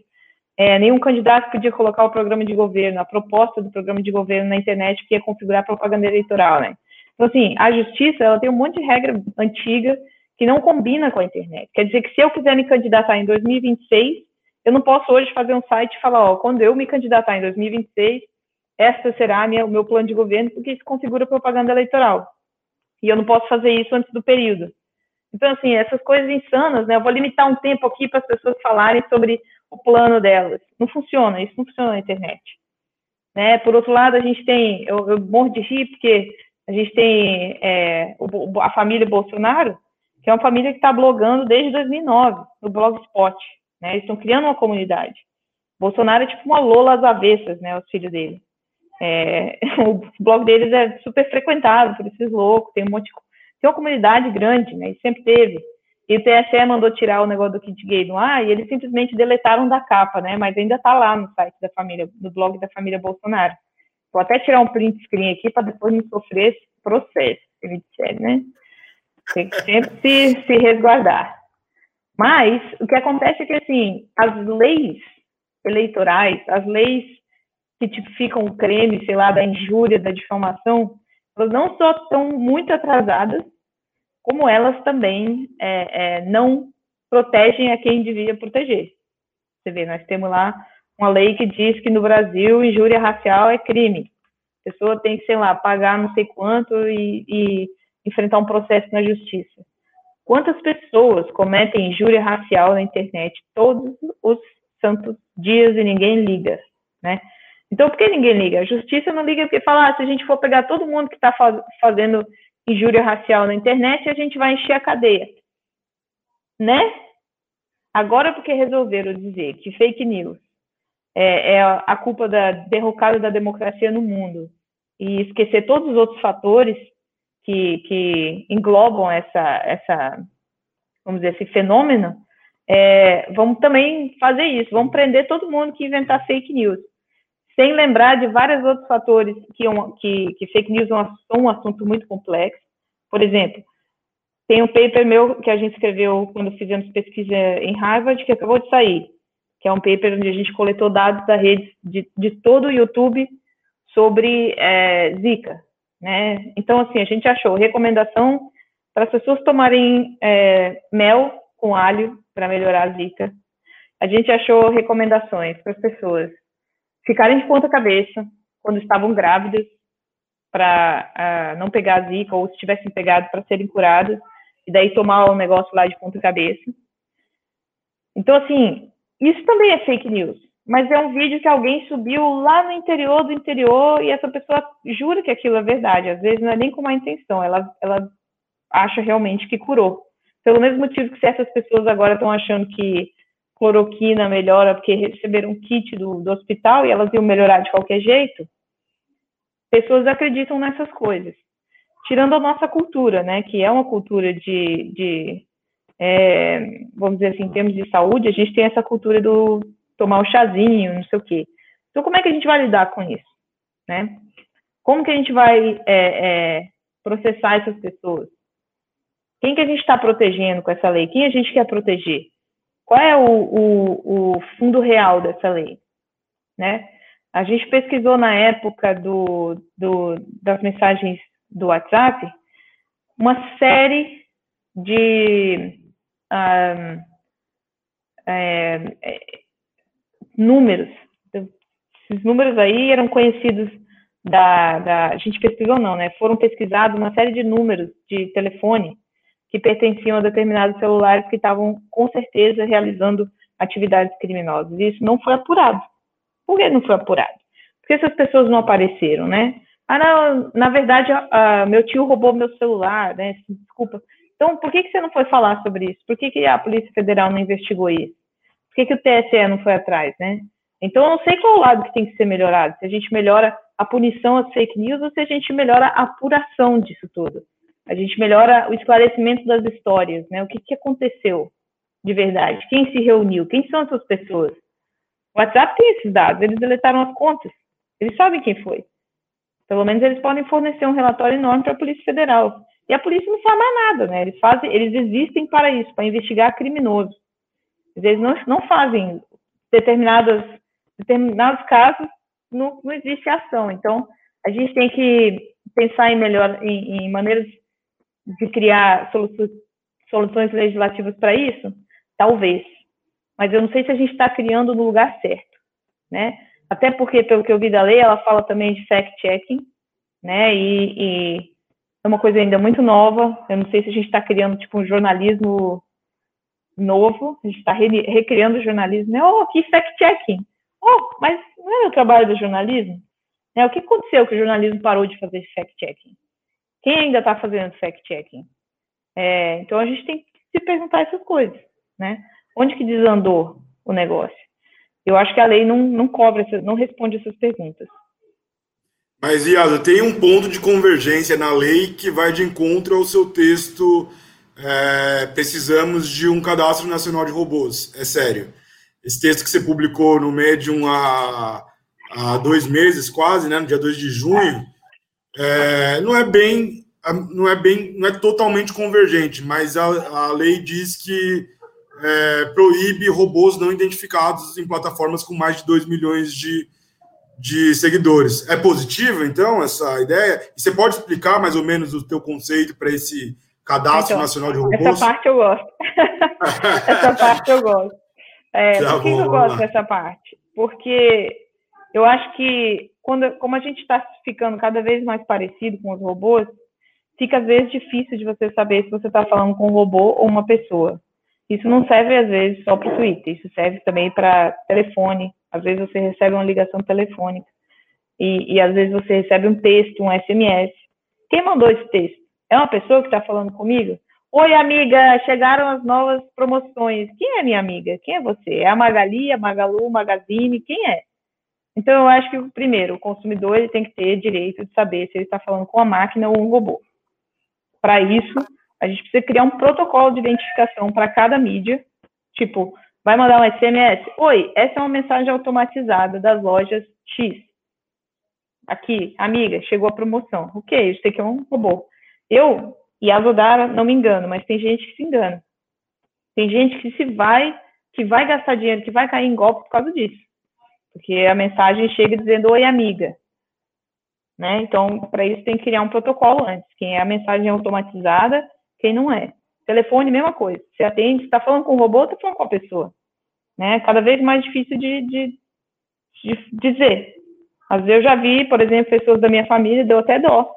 é, nenhum candidato podia colocar o programa de governo, a proposta do programa de governo na internet que ia configurar propaganda eleitoral, né? Então, assim, a justiça, ela tem um monte de regra antiga que não combina com a internet. Quer dizer que se eu quiser me candidatar em 2026, eu não posso hoje fazer um site e falar, ó, quando eu me candidatar em 2026, essa será minha, o meu plano de governo, porque isso configura propaganda eleitoral. E eu não posso fazer isso antes do período. Então, assim, essas coisas insanas, né? Eu vou limitar um tempo aqui para as pessoas falarem sobre o plano delas. Não funciona, isso não funciona na internet. Né? Por outro lado, a gente tem, eu, eu morro de rir, porque a gente tem é, a família Bolsonaro, que é uma família que está blogando desde 2009, no Blogspot. Né? Eles estão criando uma comunidade. Bolsonaro é tipo uma Lola às avessas, né, os filhos dele. É, o blog deles é super frequentado por esses loucos, tem um monte de, tem uma comunidade grande, né, e sempre teve. E o TSE mandou tirar o negócio do kit gay no ar e eles simplesmente deletaram da capa, né, mas ainda está lá no site da família, no blog da família Bolsonaro. Vou até tirar um print screen aqui para depois não sofrer esse processo, se ele disser, né? Tem que sempre se, se resguardar. Mas o que acontece é que, assim, as leis eleitorais, as leis que tipificam o crime, sei lá, da injúria, da difamação, elas não só estão muito atrasadas, como elas também é, é, não protegem a quem devia proteger. Você vê, nós temos lá uma lei que diz que no Brasil injúria racial é crime. A pessoa tem que, sei lá, pagar não sei quanto e, e enfrentar um processo na justiça. Quantas pessoas cometem injúria racial na internet todos os santos dias e ninguém liga, né? Então, por que ninguém liga? A justiça não liga porque fala, ah, se a gente for pegar todo mundo que está faz, fazendo injúria racial na internet, a gente vai encher a cadeia, né? Agora, porque resolveram dizer que fake news é, é a culpa da derrocada da democracia no mundo e esquecer todos os outros fatores que, que englobam essa, essa, vamos dizer, esse fenômeno, é, vamos também fazer isso, vamos prender todo mundo que inventar fake news, sem lembrar de vários outros fatores que, que, que fake news são um assunto muito complexo. Por exemplo, tem um paper meu que a gente escreveu quando fizemos pesquisa em Harvard, que acabou de sair, que é um paper onde a gente coletou dados da rede de, de todo o YouTube sobre é, Zika, né? Então, assim, a gente achou recomendação para as pessoas tomarem é, mel com alho para melhorar a Zika. A gente achou recomendações para as pessoas ficarem de ponta cabeça quando estavam grávidas para uh, não pegar a Zika ou se tivessem pegado para serem curadas e daí tomar o negócio lá de ponta cabeça. Então, assim, isso também é fake news, mas é um vídeo que alguém subiu lá no interior do interior e essa pessoa jura que aquilo é verdade. Às vezes não é nem com má intenção, ela, ela acha realmente que curou. Pelo mesmo motivo que certas pessoas agora estão achando que cloroquina melhora porque receberam um kit do, do hospital e elas iam melhorar de qualquer jeito, pessoas acreditam nessas coisas. Tirando a nossa cultura, né, que é uma cultura de, de é, vamos dizer assim, em termos de saúde, a gente tem essa cultura do tomar o um chazinho, não sei o quê. Então, como é que a gente vai lidar com isso? Né? Como que a gente vai é, é, processar essas pessoas? Quem que a gente está protegendo com essa lei? Quem a gente quer proteger? Qual é o, o, o fundo real dessa lei? Né? A gente pesquisou na época do, do, das mensagens do WhatsApp uma série de um, é, números. Esses números aí eram conhecidos da, da, a gente pesquisou não, né? Foram pesquisados uma série de números de telefone que pertenciam a determinados celulares que estavam com certeza realizando atividades criminosas. E isso não foi apurado. Por que não foi apurado? Porque essas pessoas não apareceram, né? Ah, não, na verdade, meu tio roubou meu celular, né? Desculpa. Então, por que, que você não foi falar sobre isso? Por que, que a Polícia Federal não investigou isso? Que, que o TSE não foi atrás, né? Então, eu não sei qual lado que tem que ser melhorado. Se a gente melhora a punição às fake news ou se a gente melhora a apuração disso tudo. A gente melhora o esclarecimento das histórias, né? O que, que aconteceu de verdade? Quem se reuniu? Quem são essas pessoas? O WhatsApp tem esses dados, eles deletaram as contas. Eles sabem quem foi. Pelo menos eles podem fornecer um relatório enorme para a Polícia Federal. E a polícia não faz mais nada, né? Eles fazem, eles existem para isso, para investigar criminosos. Eles não, não fazem determinadas, determinados casos, não, não existe ação. Então, a gente tem que pensar em melhor, em, em maneiras de criar soluções legislativas para isso, talvez. Mas eu não sei se a gente está criando no lugar certo, né? Até porque, pelo que eu vi da lei, ela fala também de fact-checking, né? E, e, é uma coisa ainda muito nova. Eu não sei se a gente está criando, tipo, um jornalismo novo. A gente está re recriando o jornalismo. Né? Oh, que fact-checking. Oh, mas não é o trabalho do jornalismo? Né? O que aconteceu que o jornalismo parou de fazer fact-checking? Quem ainda está fazendo fact-checking? É, então, a gente tem que se perguntar essas coisas, né? Onde que desandou o negócio? Eu acho que a lei não, não cobra, não responde essas perguntas. Mas, Iasa, tem um ponto de convergência na lei que vai de encontro ao seu texto. É, precisamos de um cadastro nacional de robôs. É sério. Esse texto que você publicou no Medium há, há dois meses, quase, né, no dia 2 de junho, é, não é bem, não é bem, não é totalmente convergente, mas a, a lei diz que é, proíbe robôs não identificados em plataformas com mais de 2 milhões de, de seguidores. É positivo, então, essa ideia? E você pode explicar mais ou menos o teu conceito para esse cadastro então, nacional de robôs? Essa parte eu gosto. essa parte eu gosto. É, por que eu gosto dessa parte? Porque eu acho que, quando, como a gente está ficando cada vez mais parecido com os robôs, fica às vezes difícil de você saber se você está falando com um robô ou uma pessoa. Isso não serve, às vezes, só para o Twitter, isso serve também para telefone. Às vezes você recebe uma ligação telefônica e, e às vezes você recebe um texto, um SMS. Quem mandou esse texto? É uma pessoa que está falando comigo? Oi, amiga, chegaram as novas promoções. Quem é minha amiga? Quem é você? É a Magali, a Magalu, Magazine? Quem é? Então, eu acho que, primeiro, o consumidor ele tem que ter direito de saber se ele está falando com uma máquina ou um robô. Para isso, a gente precisa criar um protocolo de identificação para cada mídia, tipo, vai mandar um SMS, oi, essa é uma mensagem automatizada das lojas X. Aqui, amiga, chegou a promoção. Ok, isso aqui é um robô. Eu e a Zodara não me engano, mas tem gente que se engana. Tem gente que se vai, que vai gastar dinheiro, que vai cair em golpe por causa disso. Porque a mensagem chega dizendo, oi, amiga. Né? Então, para isso tem que criar um protocolo antes. Quem é a mensagem automatizada quem não é. Telefone, mesma coisa. Você atende, está falando com o robô, está falando com a pessoa. Né? Cada vez mais difícil de, de, de dizer. Às vezes eu já vi, por exemplo, pessoas da minha família, deu até dó.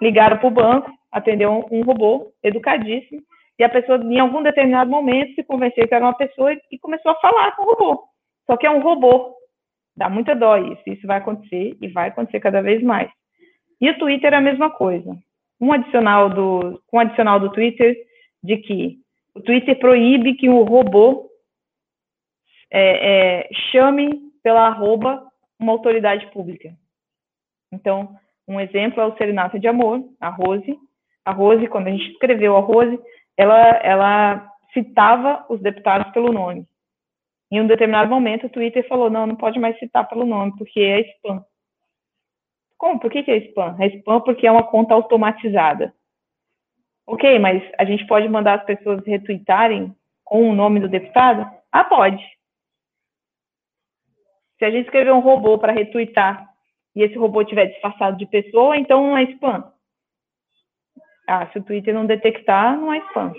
Ligaram para o banco, atendeu um, robô educadíssimo, e a pessoa, em algum determinado momento, se convenceu que era uma pessoa e começou a falar com o robô. Só que é um robô. Dá muita dó isso. Isso vai acontecer e vai acontecer cada vez mais. E o Twitter é a mesma coisa. Um adicional do, um adicional do Twitter de que o Twitter proíbe que o robô é, é, chame pela arroba uma autoridade pública. Então, um exemplo é o Serenata de Amor, a Rose. A Rose, quando a gente escreveu a Rose, ela, ela citava os deputados pelo nome. Em um determinado momento, o Twitter falou: não, não pode mais citar pelo nome, porque é spam. Como? Por que, que é spam? É spam porque é uma conta automatizada. Ok, mas a gente pode mandar as pessoas retweetarem com o nome do deputado? Ah, pode. Se a gente escrever um robô para retweetar e esse robô tiver disfarçado de pessoa, então não é spam. Ah, se o Twitter não detectar, não é spam.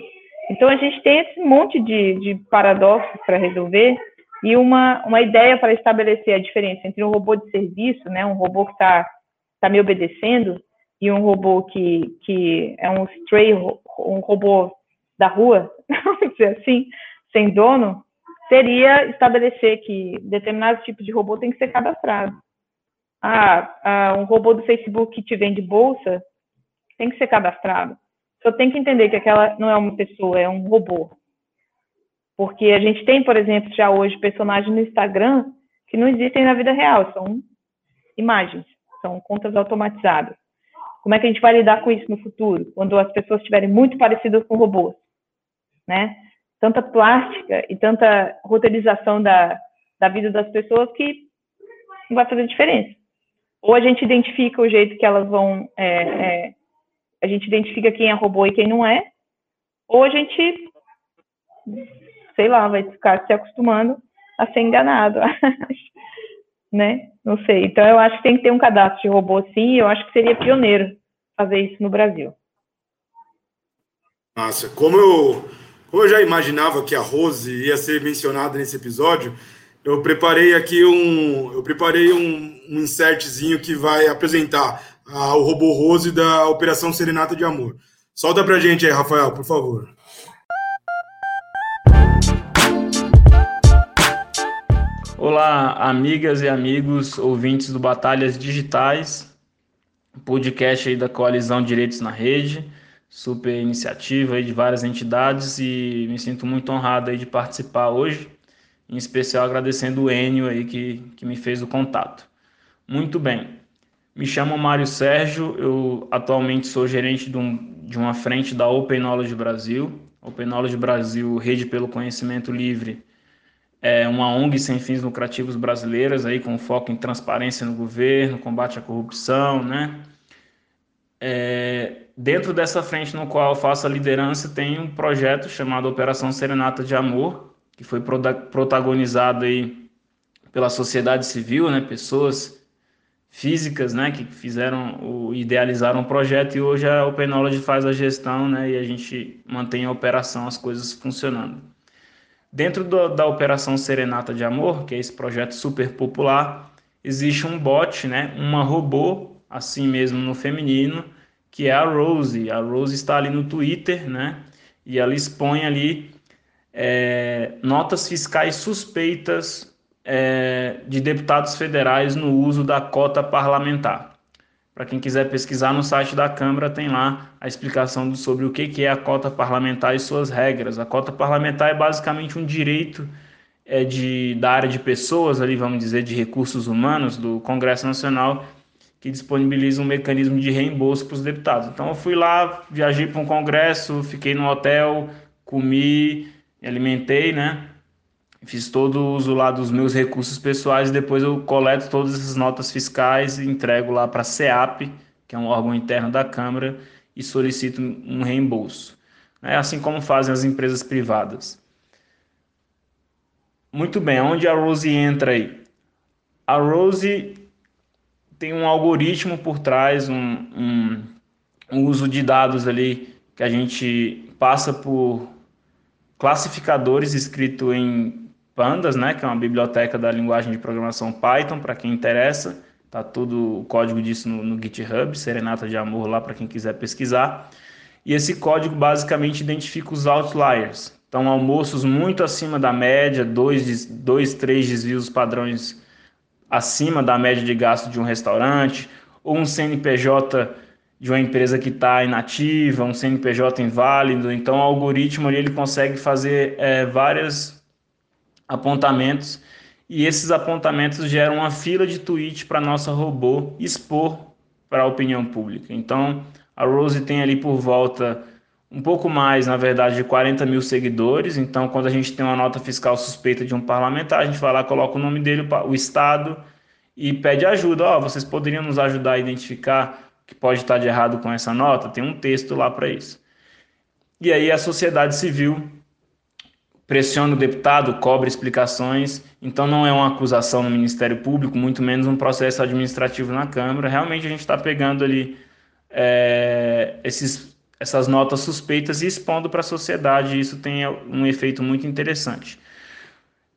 Então a gente tem esse monte de, de paradoxos para resolver e uma, uma ideia para estabelecer a diferença entre um robô de serviço, né, um robô que está tá me obedecendo, e um robô que, que é um stray, um robô da rua, vamos dizer assim, sem dono, seria estabelecer que determinado tipo de robô tem que ser cadastrado. Ah, ah, um robô do Facebook que te vende bolsa tem que ser cadastrado. Só tem que entender que aquela não é uma pessoa, é um robô. Porque a gente tem, por exemplo, já hoje personagens no Instagram que não existem na vida real, são imagens, são contas automatizadas. Como é que a gente vai lidar com isso no futuro, quando as pessoas estiverem muito parecidas com robôs, né? Tanta plástica e tanta roteirização da, da vida das pessoas que não vai fazer diferença. Ou a gente identifica o jeito que elas vão, é, é, a gente identifica quem é robô e quem não é, ou a gente, sei lá, vai ficar se acostumando a ser enganado, né? Não sei. Então, eu acho que tem que ter um cadastro de robô, sim, eu acho que seria pioneiro fazer isso no Brasil. Nossa, como eu, como eu já imaginava que a Rose ia ser mencionada nesse episódio, eu preparei aqui um, eu preparei um, um insertzinho que vai apresentar a, o robô Rose da Operação Serenata de Amor. Solta pra gente aí, Rafael, por favor. Olá, amigas e amigos, ouvintes do Batalhas Digitais, podcast aí da Coalizão Direitos na Rede, super iniciativa aí de várias entidades e me sinto muito honrado aí de participar hoje, em especial agradecendo o Enio aí que, que me fez o contato. Muito bem, me chamo Mário Sérgio, eu atualmente sou gerente de, um, de uma frente da Open Knowledge Brasil, Open Knowledge Brasil, Rede pelo Conhecimento Livre, é uma ONG sem fins lucrativos brasileiras, aí com foco em transparência no governo, combate à corrupção, né? É, dentro dessa frente no qual eu faço a liderança, tem um projeto chamado Operação Serenata de Amor, que foi protagonizado aí pela sociedade civil, né? Pessoas físicas, né, que fizeram o idealizaram o projeto e hoje a Open Knowledge faz a gestão, né, e a gente mantém a operação, as coisas funcionando. Dentro do, da operação Serenata de Amor, que é esse projeto super popular, existe um bot, né, uma robô, assim mesmo no feminino, que é a Rose. A Rose está ali no Twitter, né, e ela expõe ali é, notas fiscais suspeitas é, de deputados federais no uso da cota parlamentar. Para quem quiser pesquisar no site da Câmara, tem lá a explicação sobre o que é a cota parlamentar e suas regras. A cota parlamentar é basicamente um direito é, de, da área de pessoas, ali vamos dizer, de recursos humanos do Congresso Nacional, que disponibiliza um mecanismo de reembolso para os deputados. Então eu fui lá, viajei para um congresso, fiquei no hotel, comi, me alimentei, né? fiz todo o uso lá dos meus recursos pessoais e depois eu coleto todas essas notas fiscais e entrego lá para a CEAP, que é um órgão interno da Câmara, e solicito um reembolso. É assim como fazem as empresas privadas. Muito bem, onde a Rose entra aí? A Rose tem um algoritmo por trás, um, um, um uso de dados ali que a gente passa por classificadores escrito em Pandas, né, que é uma biblioteca da linguagem de programação Python, para quem interessa. Tá tudo o código disso no, no GitHub, Serenata de Amor lá para quem quiser pesquisar. E esse código basicamente identifica os outliers. Então, almoços muito acima da média, dois, dois três desvios padrões acima da média de gasto de um restaurante, ou um CNPJ de uma empresa que está inativa, um CNPJ inválido. Então, o algoritmo ali, ele consegue fazer é, vários apontamentos e esses apontamentos geram uma fila de tweet para nossa robô expor para a opinião pública. Então, a Rose tem ali por volta um pouco mais, na verdade, de 40 mil seguidores. Então, quando a gente tem uma nota fiscal suspeita de um parlamentar, a gente vai lá, coloca o nome dele, o Estado, e pede ajuda. Ó, oh, vocês poderiam nos ajudar a identificar que pode estar de errado com essa nota? Tem um texto lá para isso. E aí a sociedade civil pressiona o deputado, cobra explicações. Então, não é uma acusação no Ministério Público, muito menos um processo administrativo na Câmara. Realmente, a gente está pegando ali é, esses essas notas suspeitas e expondo para a sociedade. Isso tem um efeito muito interessante.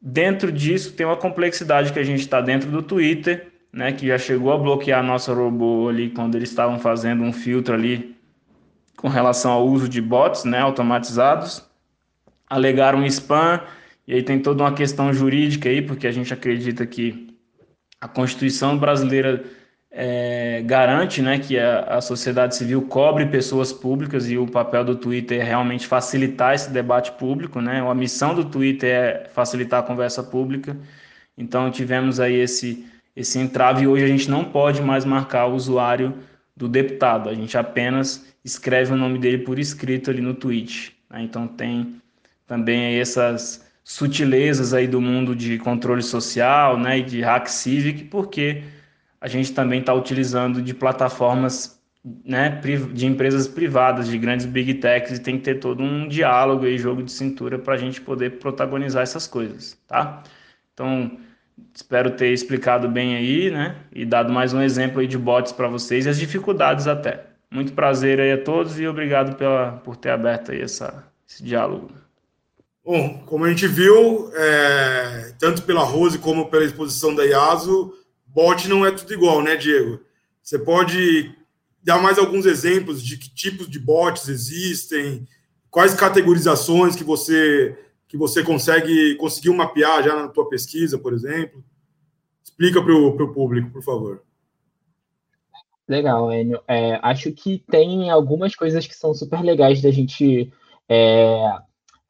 Dentro disso, tem uma complexidade que a gente está dentro do Twitter, né, que já chegou a bloquear nosso robô ali quando eles estavam fazendo um filtro ali com relação ao uso de bots né, automatizados. Alegaram spam, e aí tem toda uma questão jurídica aí, porque a gente acredita que a Constituição brasileira é, garante né, que a, a, sociedade civil cobre pessoas públicas e o papel do Twitter é realmente facilitar esse debate público. Né? A missão do Twitter é facilitar a conversa pública. Então tivemos aí esse, esse entrave hoje a gente não pode mais marcar o usuário do deputado. A gente apenas escreve o nome dele por escrito ali no tweet. Né? Então tem também essas sutilezas aí do mundo de controle social né, e de hack civic, porque a gente também está utilizando de plataformas né, de empresas privadas, de grandes big techs, e tem que ter todo um diálogo e jogo de cintura para a gente poder protagonizar essas coisas, tá? Então, espero ter explicado bem aí, né, e dado mais um exemplo aí de bots para vocês e as dificuldades até. Muito prazer aí a todos e obrigado pela, por ter aberto aí essa, esse diálogo. Bom, como a gente viu, é, tanto pela Rose como pela exposição da IASO, bot não é tudo igual, né, Diego? Você pode dar mais alguns exemplos de que tipos de bots existem, quais categorizações que você que você consegue conseguiu mapear já na tua pesquisa, por exemplo? Explica para o público, por favor. Legal, Enio. É, acho que tem algumas coisas que são super legais da gente é,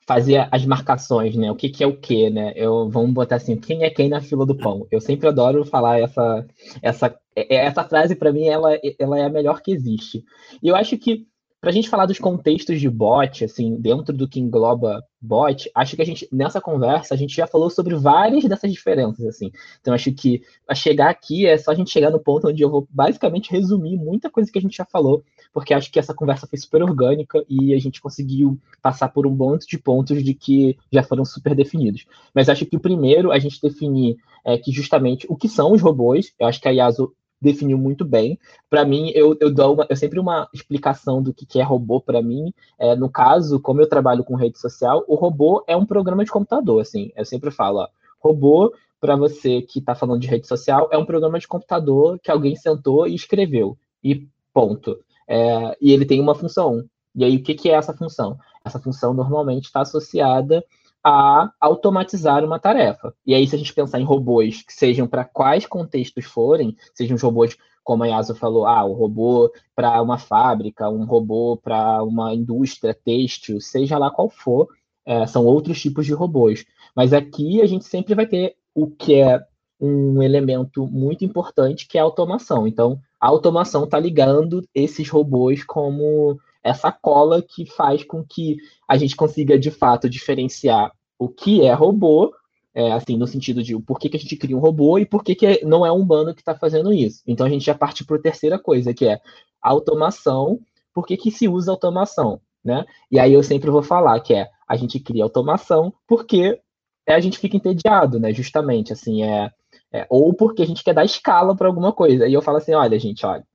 fazer as marcações, né? O que, que é o que, né? Eu, vamos botar assim, quem é quem na fila do pão? Eu sempre adoro falar essa essa é, essa frase para mim ela, ela é a melhor que existe. E eu acho que para a gente falar dos contextos de bot, assim, dentro do que engloba bot, acho que a gente, nessa conversa, a gente já falou sobre várias dessas diferenças, assim. Então, acho que a chegar aqui é só a gente chegar no ponto onde eu vou basicamente resumir muita coisa que a gente já falou, porque acho que essa conversa foi super orgânica e a gente conseguiu passar por um monte de pontos de que já foram super definidos. Mas acho que o primeiro, a gente definir é, que justamente o que são os robôs, eu acho que a Yasu definiu muito bem. Para mim, eu, eu dou uma, eu sempre uma explicação do que, que é robô para mim. É, no caso, como eu trabalho com rede social, o robô é um programa de computador, assim. Eu sempre falo, ó, robô para você que está falando de rede social é um programa de computador que alguém sentou e escreveu e ponto. É, e ele tem uma função. E aí, o que, que é essa função? Essa função normalmente está associada a automatizar uma tarefa. E aí, se a gente pensar em robôs que sejam para quais contextos forem, sejam os robôs, como a Yasu falou, ah, o robô para uma fábrica, um robô para uma indústria têxtil, seja lá qual for, é, são outros tipos de robôs. Mas aqui a gente sempre vai ter o que é um elemento muito importante, que é a automação. Então, a automação está ligando esses robôs como essa cola que faz com que a gente consiga de fato diferenciar o que é robô, é, assim, no sentido de por que, que a gente cria um robô e por que, que não é um humano que está fazendo isso. Então a gente já parte para a terceira coisa, que é automação. Por que, que se usa automação? Né? E aí eu sempre vou falar que é a gente cria automação porque a gente fica entediado, né? Justamente, assim, é, é ou porque a gente quer dar escala para alguma coisa. E eu falo assim, olha, gente, olha,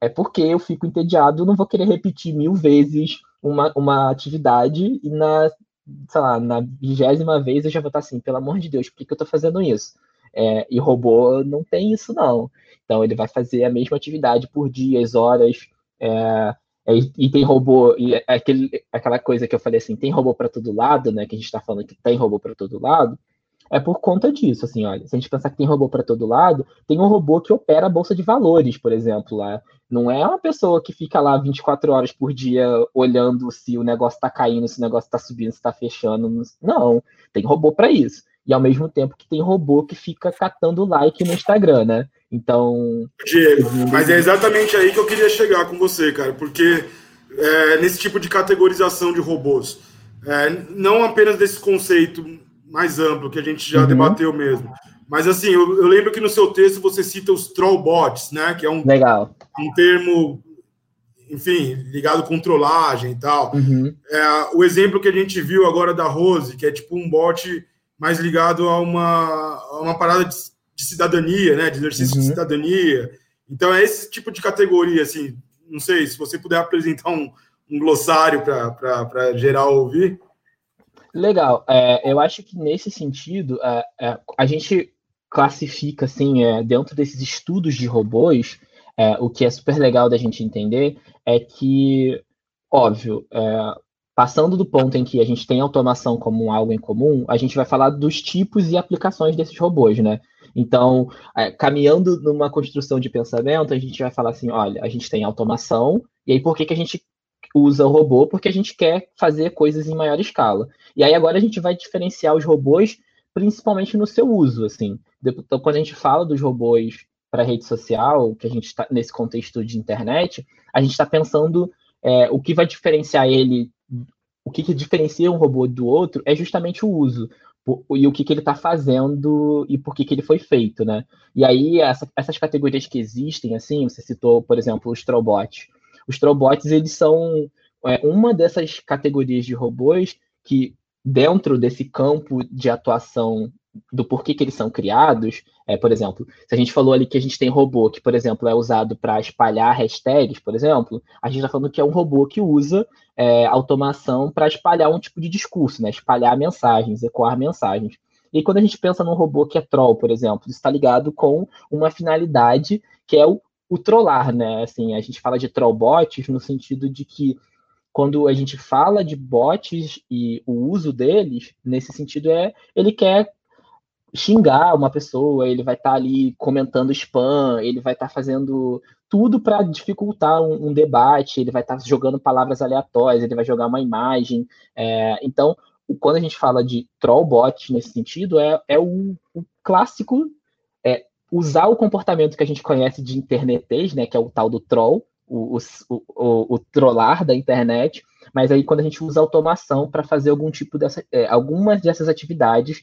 é porque eu fico entediado, não vou querer repetir mil vezes uma, uma atividade e na, sei lá, na vigésima vez eu já vou estar assim, pelo amor de Deus, por que, que eu estou fazendo isso? É, e robô não tem isso, não. Então ele vai fazer a mesma atividade por dias, horas. É, E, e tem robô, e é aquele, aquela coisa que eu falei assim, tem robô para todo lado, né? Que a gente está falando que tem robô para todo lado é por conta disso, assim, olha, se a gente pensar que tem robô para todo lado, tem um robô que opera a bolsa de valores, por exemplo, lá. Não é uma pessoa que fica lá 24 horas por dia olhando se o negócio está caindo, se o negócio está subindo, se está fechando. Não, tem robô para isso. E ao mesmo tempo que tem robô que fica catando like no Instagram, né? Então. Diego, mas é exatamente aí que eu queria chegar com você, cara, porque é, nesse tipo de categorização de robôs, é, não apenas desse conceito mais amplo, que a gente já uhum. debateu mesmo. Mas assim, eu, eu, lembro que no seu texto você cita os trollbots, né? Que é um, Legal. um termo, enfim, ligado com trollagem e tal. Uhum. É, o exemplo que a gente viu agora da Rose, que é tipo um bot mais ligado a uma, a uma parada de, de cidadania, né? De exercício uhum. de cidadania. Então é esse tipo de categoria, assim. Não sei, se você puder apresentar um, um glossário para geral ouvir. Legal. É, eu acho que nesse sentido, é, é, a gente classifica, assim, é, dentro desses estudos de robôs, é, o que é super legal da gente entender é que, óbvio, é, passando do ponto em que a gente tem automação como algo em comum, a gente vai falar dos tipos e aplicações desses robôs, né? Então, caminhando numa construção de pensamento, a gente vai falar assim, olha, a gente tem automação, e aí por que, que a gente usa o robô porque a gente quer fazer coisas em maior escala. E aí agora a gente vai diferenciar os robôs principalmente no seu uso, assim. Então, quando a gente fala dos robôs para rede social, que a gente está nesse contexto de internet, a gente está pensando é, o que vai diferenciar ele, o que, que diferencia um robô do outro é justamente o uso e o que, que ele está fazendo e por que, que ele foi feito, né? E aí essa, essas categorias que existem, assim, você citou, por exemplo, os Trobots. Os Trobots, eles são é, uma dessas categorias de robôs que, dentro desse campo de atuação do porquê que eles são criados, é, por exemplo, se a gente falou ali que a gente tem robô que, por exemplo, é usado para espalhar hashtags, por exemplo, a gente está falando que é um robô que usa é, automação para espalhar um tipo de discurso, né? espalhar mensagens, ecoar mensagens. E quando a gente pensa num robô que é troll, por exemplo, isso está ligado com uma finalidade que é o o trollar, né? Assim, a gente fala de trollbots no sentido de que quando a gente fala de bots e o uso deles, nesse sentido é ele quer xingar uma pessoa, ele vai estar tá ali comentando spam, ele vai estar tá fazendo tudo para dificultar um, um, debate, ele vai estar tá jogando palavras aleatórias, ele vai jogar uma imagem. É, então, quando a gente fala de trollbot nesse sentido, é, é o, o clássico usar o comportamento que a gente conhece de internetês, né, que é o tal do troll, o, o, o, o trollar da internet, mas aí quando a gente usa automação para fazer algum tipo dessa, é, algumas dessas atividades,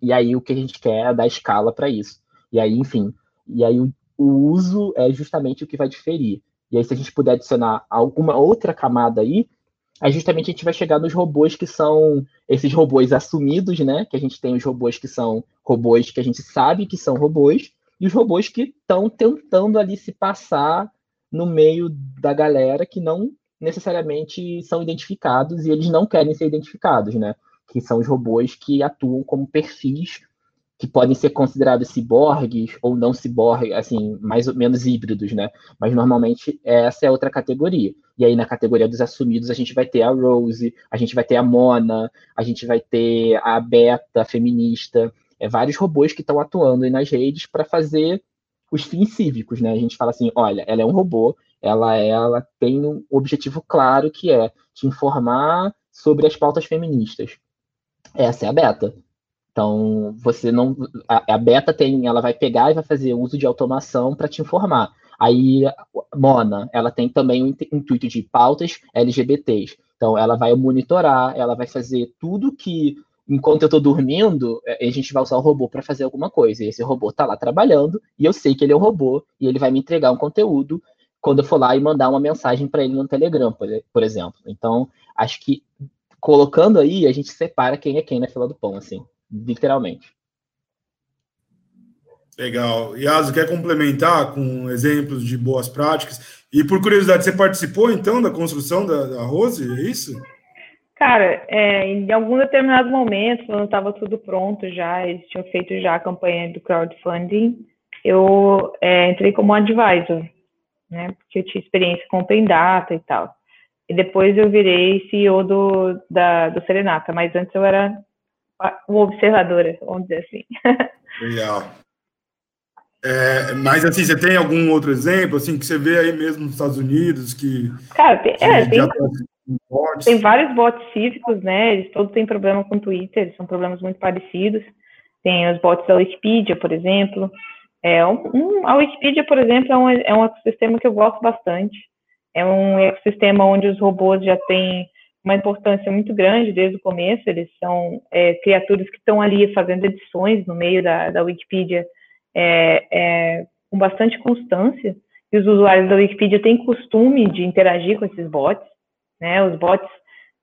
e aí o que a gente quer é dar escala para isso. E aí, enfim, e aí o, o uso é justamente o que vai diferir. E aí, se a gente puder adicionar alguma outra camada aí, aí justamente a gente vai chegar nos robôs que são esses robôs assumidos, né? Que a gente tem os robôs que são robôs que a gente sabe que são robôs, e os robôs que estão tentando ali se passar no meio da galera que não necessariamente são identificados e eles não querem ser identificados, né? Que são os robôs que atuam como perfis que podem ser considerados ciborgues ou não ciborgues, assim, mais ou menos híbridos, né? Mas normalmente essa é outra categoria. E aí na categoria dos assumidos a gente vai ter a Rose, a gente vai ter a Mona, a gente vai ter a Beta feminista, é vários robôs que estão atuando aí nas redes para fazer os fins cívicos, né? A gente fala assim, olha, ela é um robô, ela, ela tem um objetivo claro que é te informar sobre as pautas feministas. Essa é a beta. Então, você não. A, beta tem, ela vai pegar e vai fazer uso de automação para te informar. Aí, Mona, ela tem também o intuito de pautas LGBTs. Então, ela vai monitorar, ela vai fazer tudo que, enquanto eu estou dormindo, é, a gente vai usar o robô para fazer alguma coisa. E esse robô está lá trabalhando, e eu sei que ele é um robô, e ele vai me entregar um conteúdo quando eu for lá e mandar uma mensagem para ele no Telegram, por, por exemplo. Então, acho que colocando aí, a gente separa quem é quem na fila do pão, assim literalmente. Legal. Yasu, quer complementar com exemplos de boas práticas? E por curiosidade, você participou então da construção da, da Rose? É isso? Cara, é, em algum determinado momento, quando estava tudo pronto já, eles tinham feito já a campanha do crowdfunding, eu é, entrei como advisor, né? Porque eu tinha experiência com Open Data e tal. E depois eu virei CEO do, da, do Serenata, mas antes eu era uma observadora, vamos dizer assim. Legal. É, mas assim, você tem algum outro exemplo assim que você vê aí mesmo nos Estados Unidos que Cara, tem, é, tem, tem, vários bots cívicos, né? Eles todos têm problema com o Twitter, são problemas muito parecidos. Tem os bots da Wikipedia, por exemplo. É, um, um, a Wikipedia, por exemplo, é um, é um ecossistema que eu gosto bastante. É um ecossistema onde os robôs já têm uma importância muito grande desde o começo. Eles são é, criaturas que estão ali fazendo edições no meio da, da Wikipedia é, é, com bastante constância. E os usuários da Wikipedia têm costume de interagir com esses bots. Né? Os bots,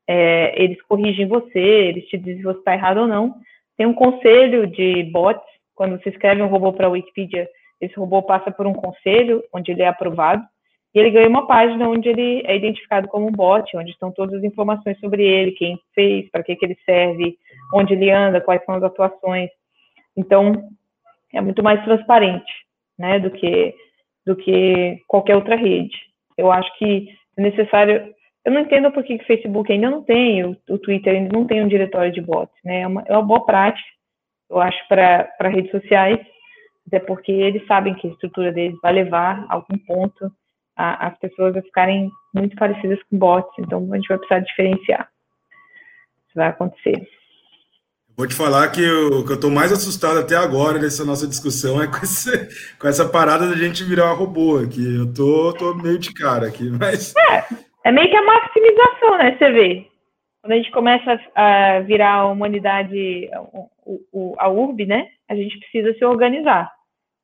é, eles corrigem você, eles te dizem se você está errado ou não. Tem um conselho de bots quando você escreve um robô para a Wikipedia, esse robô passa por um conselho, onde ele é aprovado, e ele ganha uma página onde ele é identificado como um bot, onde estão todas as informações sobre ele, quem fez, para que, que ele serve, onde ele anda, quais são as atuações. Então, é muito mais transparente, né, do que, do que qualquer outra rede. Eu acho que é necessário. Eu não entendo por que o Facebook ainda não tem, o, o Twitter ainda não tem um diretório de bots, né? É uma, é uma boa prática eu acho, para redes sociais, até porque eles sabem que a estrutura deles vai levar a algum ponto a, as pessoas a ficarem muito parecidas com bots, então a gente vai precisar diferenciar. Isso vai acontecer. Vou te falar que o que eu estou mais assustado até agora nessa nossa discussão é com, esse, com essa parada da gente virar robô aqui. Eu tô, tô meio de cara aqui, mas. É, é meio que a maximização, né? Você vê. Quando a gente começa a virar a humanidade, o, a URB, né, a gente precisa se organizar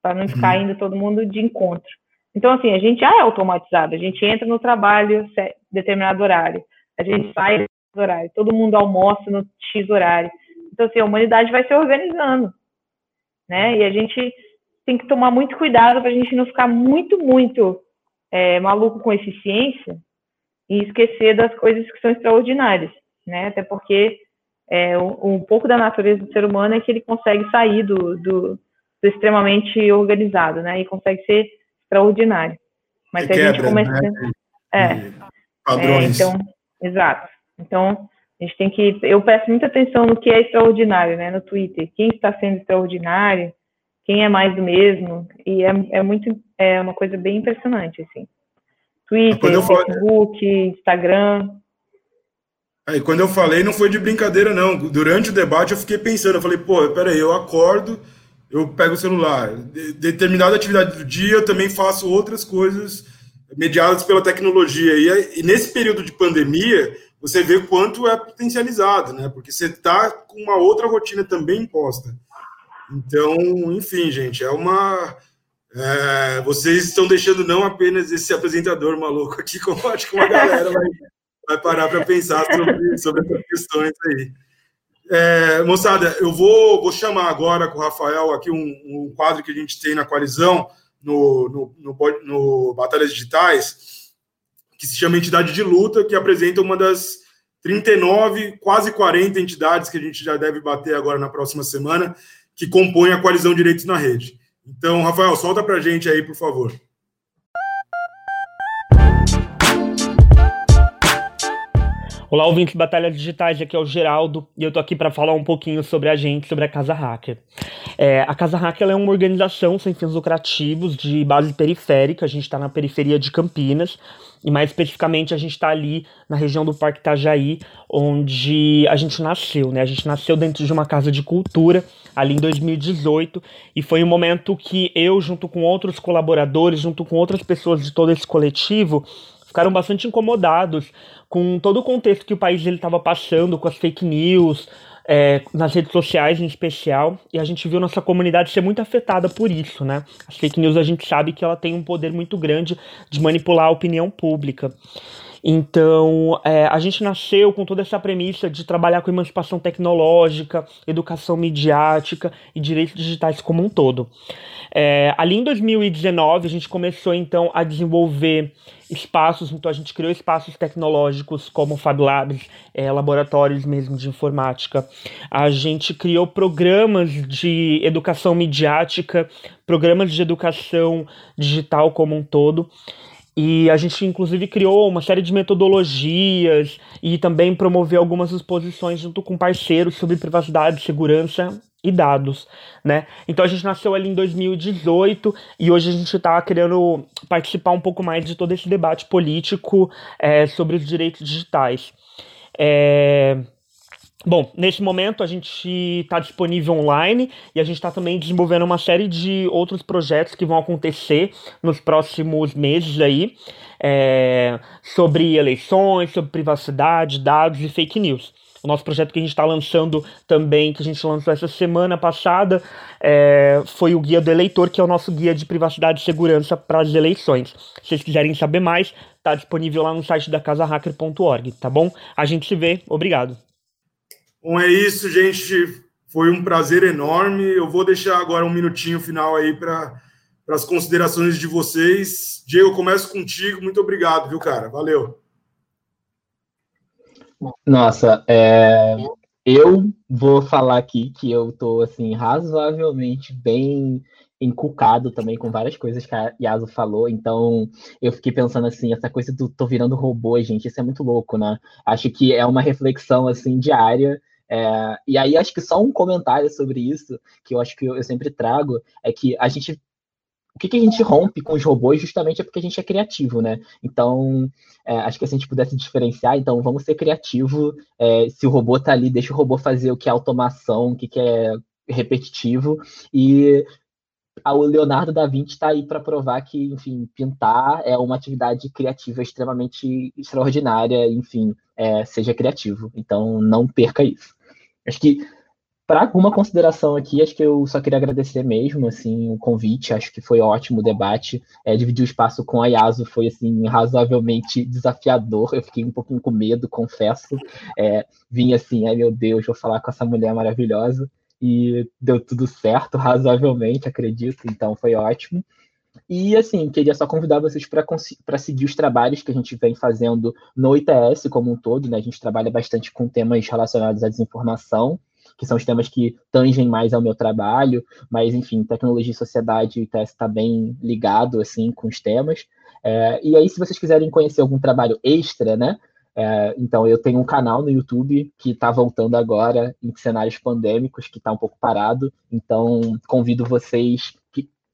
para não ficar uhum. indo todo mundo de encontro. Então, assim, a gente já é automatizado, a gente entra no trabalho determinado horário, a gente sai no horário, todo mundo almoça no X horário. Então, assim, a humanidade vai se organizando, né? E a gente tem que tomar muito cuidado para a gente não ficar muito, muito é, maluco com eficiência e esquecer das coisas que são extraordinárias, né? Até porque é, um, um, pouco da natureza do ser humano é que ele consegue sair do, do, do extremamente organizado, né? E consegue ser extraordinário. Mas se a gente começa. Né? É, padrões. É, então, exato. Então, a gente tem que. Eu presto muita atenção no que é extraordinário, né? No Twitter. Quem está sendo extraordinário, quem é mais do mesmo. E é, é muito. É uma coisa bem impressionante, assim. Twitter, Facebook, Instagram. Aí, quando eu falei, não foi de brincadeira, não. Durante o debate, eu fiquei pensando. Eu falei, pô, peraí, eu acordo, eu pego o celular. De, determinada atividade do dia, eu também faço outras coisas mediadas pela tecnologia. E, e nesse período de pandemia, você vê quanto é potencializado, né? Porque você está com uma outra rotina também imposta. Então, enfim, gente, é uma. É, vocês estão deixando não apenas esse apresentador maluco aqui, como acho que uma galera vai vai parar para pensar sobre, sobre essas questões aí. É, moçada, eu vou, vou chamar agora com o Rafael aqui um, um quadro que a gente tem na coalizão, no, no, no, no Batalhas Digitais, que se chama Entidade de Luta, que apresenta uma das 39, quase 40 entidades que a gente já deve bater agora na próxima semana, que compõem a coalizão Direitos na Rede. Então, Rafael, solta para a gente aí, por favor. Olá, ouvintes de Batalhas Digitais, aqui é o Geraldo e eu tô aqui para falar um pouquinho sobre a gente, sobre a Casa Hacker. É, a Casa Hacker é uma organização sem fins lucrativos de base periférica, a gente está na periferia de Campinas e mais especificamente a gente está ali na região do Parque Itajaí, onde a gente nasceu, né? A gente nasceu dentro de uma casa de cultura ali em 2018 e foi um momento que eu, junto com outros colaboradores, junto com outras pessoas de todo esse coletivo, ficaram bastante incomodados com todo o contexto que o país estava passando, com as fake news, é, nas redes sociais em especial, e a gente viu nossa comunidade ser muito afetada por isso, né? As fake news a gente sabe que ela tem um poder muito grande de manipular a opinião pública. Então, é, a gente nasceu com toda essa premissa de trabalhar com emancipação tecnológica, educação midiática e direitos digitais como um todo. É, ali em 2019, a gente começou então a desenvolver espaços, então a gente criou espaços tecnológicos como Fab Labs, é, laboratórios mesmo de informática. A gente criou programas de educação midiática, programas de educação digital como um todo. E a gente, inclusive, criou uma série de metodologias e também promoveu algumas exposições junto com parceiros sobre privacidade, segurança e dados, né? Então a gente nasceu ali em 2018 e hoje a gente está querendo participar um pouco mais de todo esse debate político é, sobre os direitos digitais. É... Bom, nesse momento a gente está disponível online e a gente está também desenvolvendo uma série de outros projetos que vão acontecer nos próximos meses aí é, sobre eleições, sobre privacidade, dados e fake news. O nosso projeto que a gente está lançando também, que a gente lançou essa semana passada, é, foi o Guia do Eleitor, que é o nosso guia de privacidade e segurança para as eleições. Se vocês quiserem saber mais, está disponível lá no site da casahacker.org, tá bom? A gente se vê, obrigado. Bom, é isso, gente. Foi um prazer enorme. Eu vou deixar agora um minutinho final aí para as considerações de vocês. Diego, eu começo contigo. Muito obrigado, viu, cara? Valeu. Nossa, é, eu vou falar aqui que eu tô assim razoavelmente bem encucado também com várias coisas que a Yasu falou, então eu fiquei pensando assim, essa coisa do tô virando robô, gente, isso é muito louco, né? Acho que é uma reflexão assim diária é, e aí, acho que só um comentário sobre isso, que eu acho que eu, eu sempre trago, é que a gente. O que, que, a gente rompe com os robôs justamente é porque a gente é criativo, né? Então, é, acho que se a gente pudesse diferenciar, então vamos ser criativo. É, se o robô tá ali, deixa o robô fazer o que é automação, o que, que é repetitivo. E o Leonardo da Vinci está aí para provar que, enfim, pintar é uma atividade criativa extremamente extraordinária, enfim, é, seja criativo. Então, não perca isso. Acho que para alguma consideração aqui, acho que eu só queria agradecer mesmo, assim, o convite, acho que foi ótimo o debate, é, dividir o espaço com a Yasu foi, assim, razoavelmente desafiador, eu fiquei um pouquinho com medo, confesso, é, vim assim, ai meu Deus, vou falar com essa mulher maravilhosa, e deu tudo certo, razoavelmente, acredito, então foi ótimo. E assim, queria só convidar vocês para seguir os trabalhos que a gente vem fazendo no ITS como um todo, né? A gente trabalha bastante com temas relacionados à desinformação, que são os temas que tangem mais ao meu trabalho, mas enfim, tecnologia e sociedade, está bem ligado assim com os temas. É, e aí, se vocês quiserem conhecer algum trabalho extra, né? É, então, eu tenho um canal no YouTube que está voltando agora em cenários pandêmicos, que está um pouco parado. Então, convido vocês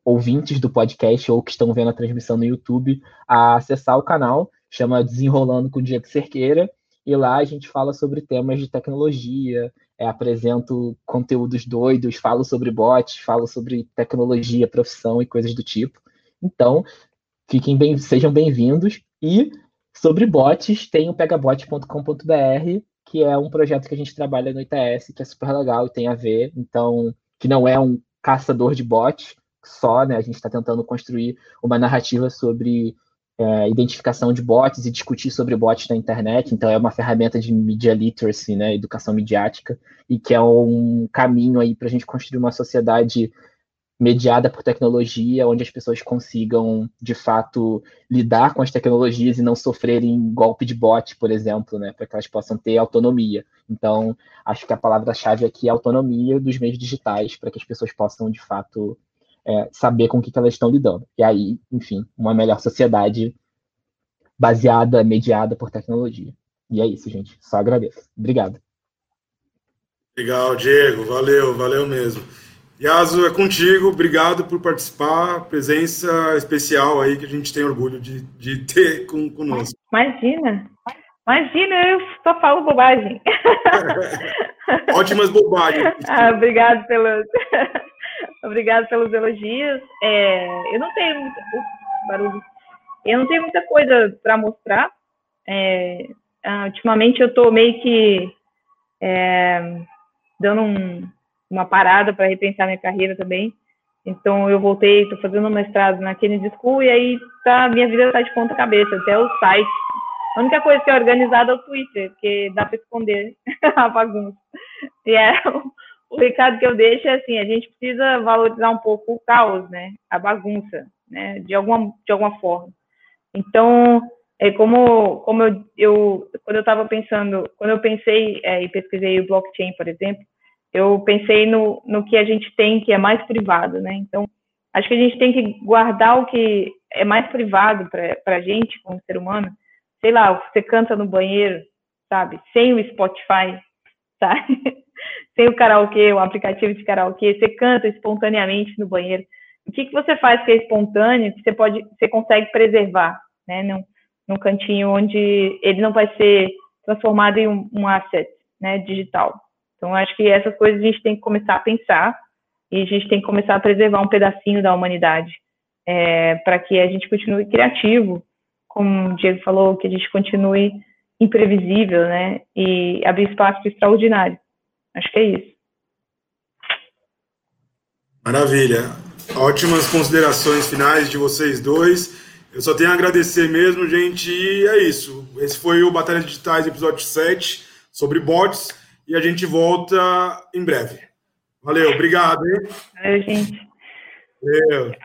ouvintes do podcast ou que estão vendo a transmissão no YouTube a acessar o canal, chama Desenrolando com o Diego Cerqueira, e lá a gente fala sobre temas de tecnologia, é, apresento conteúdos doidos, falo sobre bots, falo sobre tecnologia, profissão e coisas do tipo. Então, fiquem bem, sejam bem-vindos. E sobre bots, tem o pegabot.com.br, que é um projeto que a gente trabalha no ITS, que é super legal e tem a ver, então, que não é um caçador de bots, só, né? A gente está tentando construir uma narrativa sobre é, identificação de bots e discutir sobre bots na internet. Então, é uma ferramenta de media literacy, né? Educação midiática, e que é um caminho aí para a gente construir uma sociedade mediada por tecnologia, onde as pessoas consigam, de fato, lidar com as tecnologias e não sofrerem golpe de bot, por exemplo, né, para que elas possam ter autonomia. Então, acho que a palavra-chave aqui é autonomia dos meios digitais, para que as pessoas possam, de fato, é, saber com o que, que elas estão lidando. E aí, enfim, uma melhor sociedade baseada, mediada por tecnologia. E é isso, gente. Só agradeço. Obrigado. Legal, Diego. Valeu, valeu mesmo. Yasu, é contigo. Obrigado por participar. Presença especial aí que a gente tem orgulho de, de ter com, conosco. Imagina. Imagina, eu só falo bobagem. Ótimas bobagens. ah, obrigado pelos. Obrigada pelos elogios. É, eu não tenho muita barulho. Eu não tenho muita coisa para mostrar. É, ah, ultimamente eu estou meio que é, dando um, uma parada para repensar minha carreira também. Então eu voltei, estou fazendo um mestrado na Kennedy School e aí tá, minha vida está de ponta cabeça, até o site. A única coisa que é organizada é o Twitter, porque dá para esconder a bagunça. E é o recado que eu deixo é assim, a gente precisa valorizar um pouco o caos, né? A bagunça, né? De alguma, de alguma forma. Então, é como, como eu, eu quando eu estava pensando, quando eu pensei é, e pesquisei o blockchain, por exemplo, eu pensei no, no que a gente tem que é mais privado, né? Então, acho que a gente tem que guardar o que é mais privado para a gente, como ser humano. Sei lá, você canta no banheiro, sabe? Sem o Spotify, sabe? Sem o karaokê, o aplicativo de karaokê, você canta espontaneamente no banheiro. O que, que você faz que é espontâneo, que você pode, você consegue preservar, né? Num, num cantinho onde ele não vai ser transformado em um, um asset, né? Digital. Então, acho que essas coisas a gente tem que começar a pensar e a gente tem que começar a preservar um pedacinho da humanidade é, para que a gente continue criativo, como o Diego falou, que a gente continue imprevisível, né? E abrir espaço para extraordinário. Acho que é isso. Maravilha. Ótimas considerações finais de vocês dois. Eu só tenho a agradecer mesmo, gente. E é isso. Esse foi o Batalha Digitais, episódio 7, sobre bots. E a gente volta em breve. Valeu, obrigado. Hein? Valeu, gente. Valeu.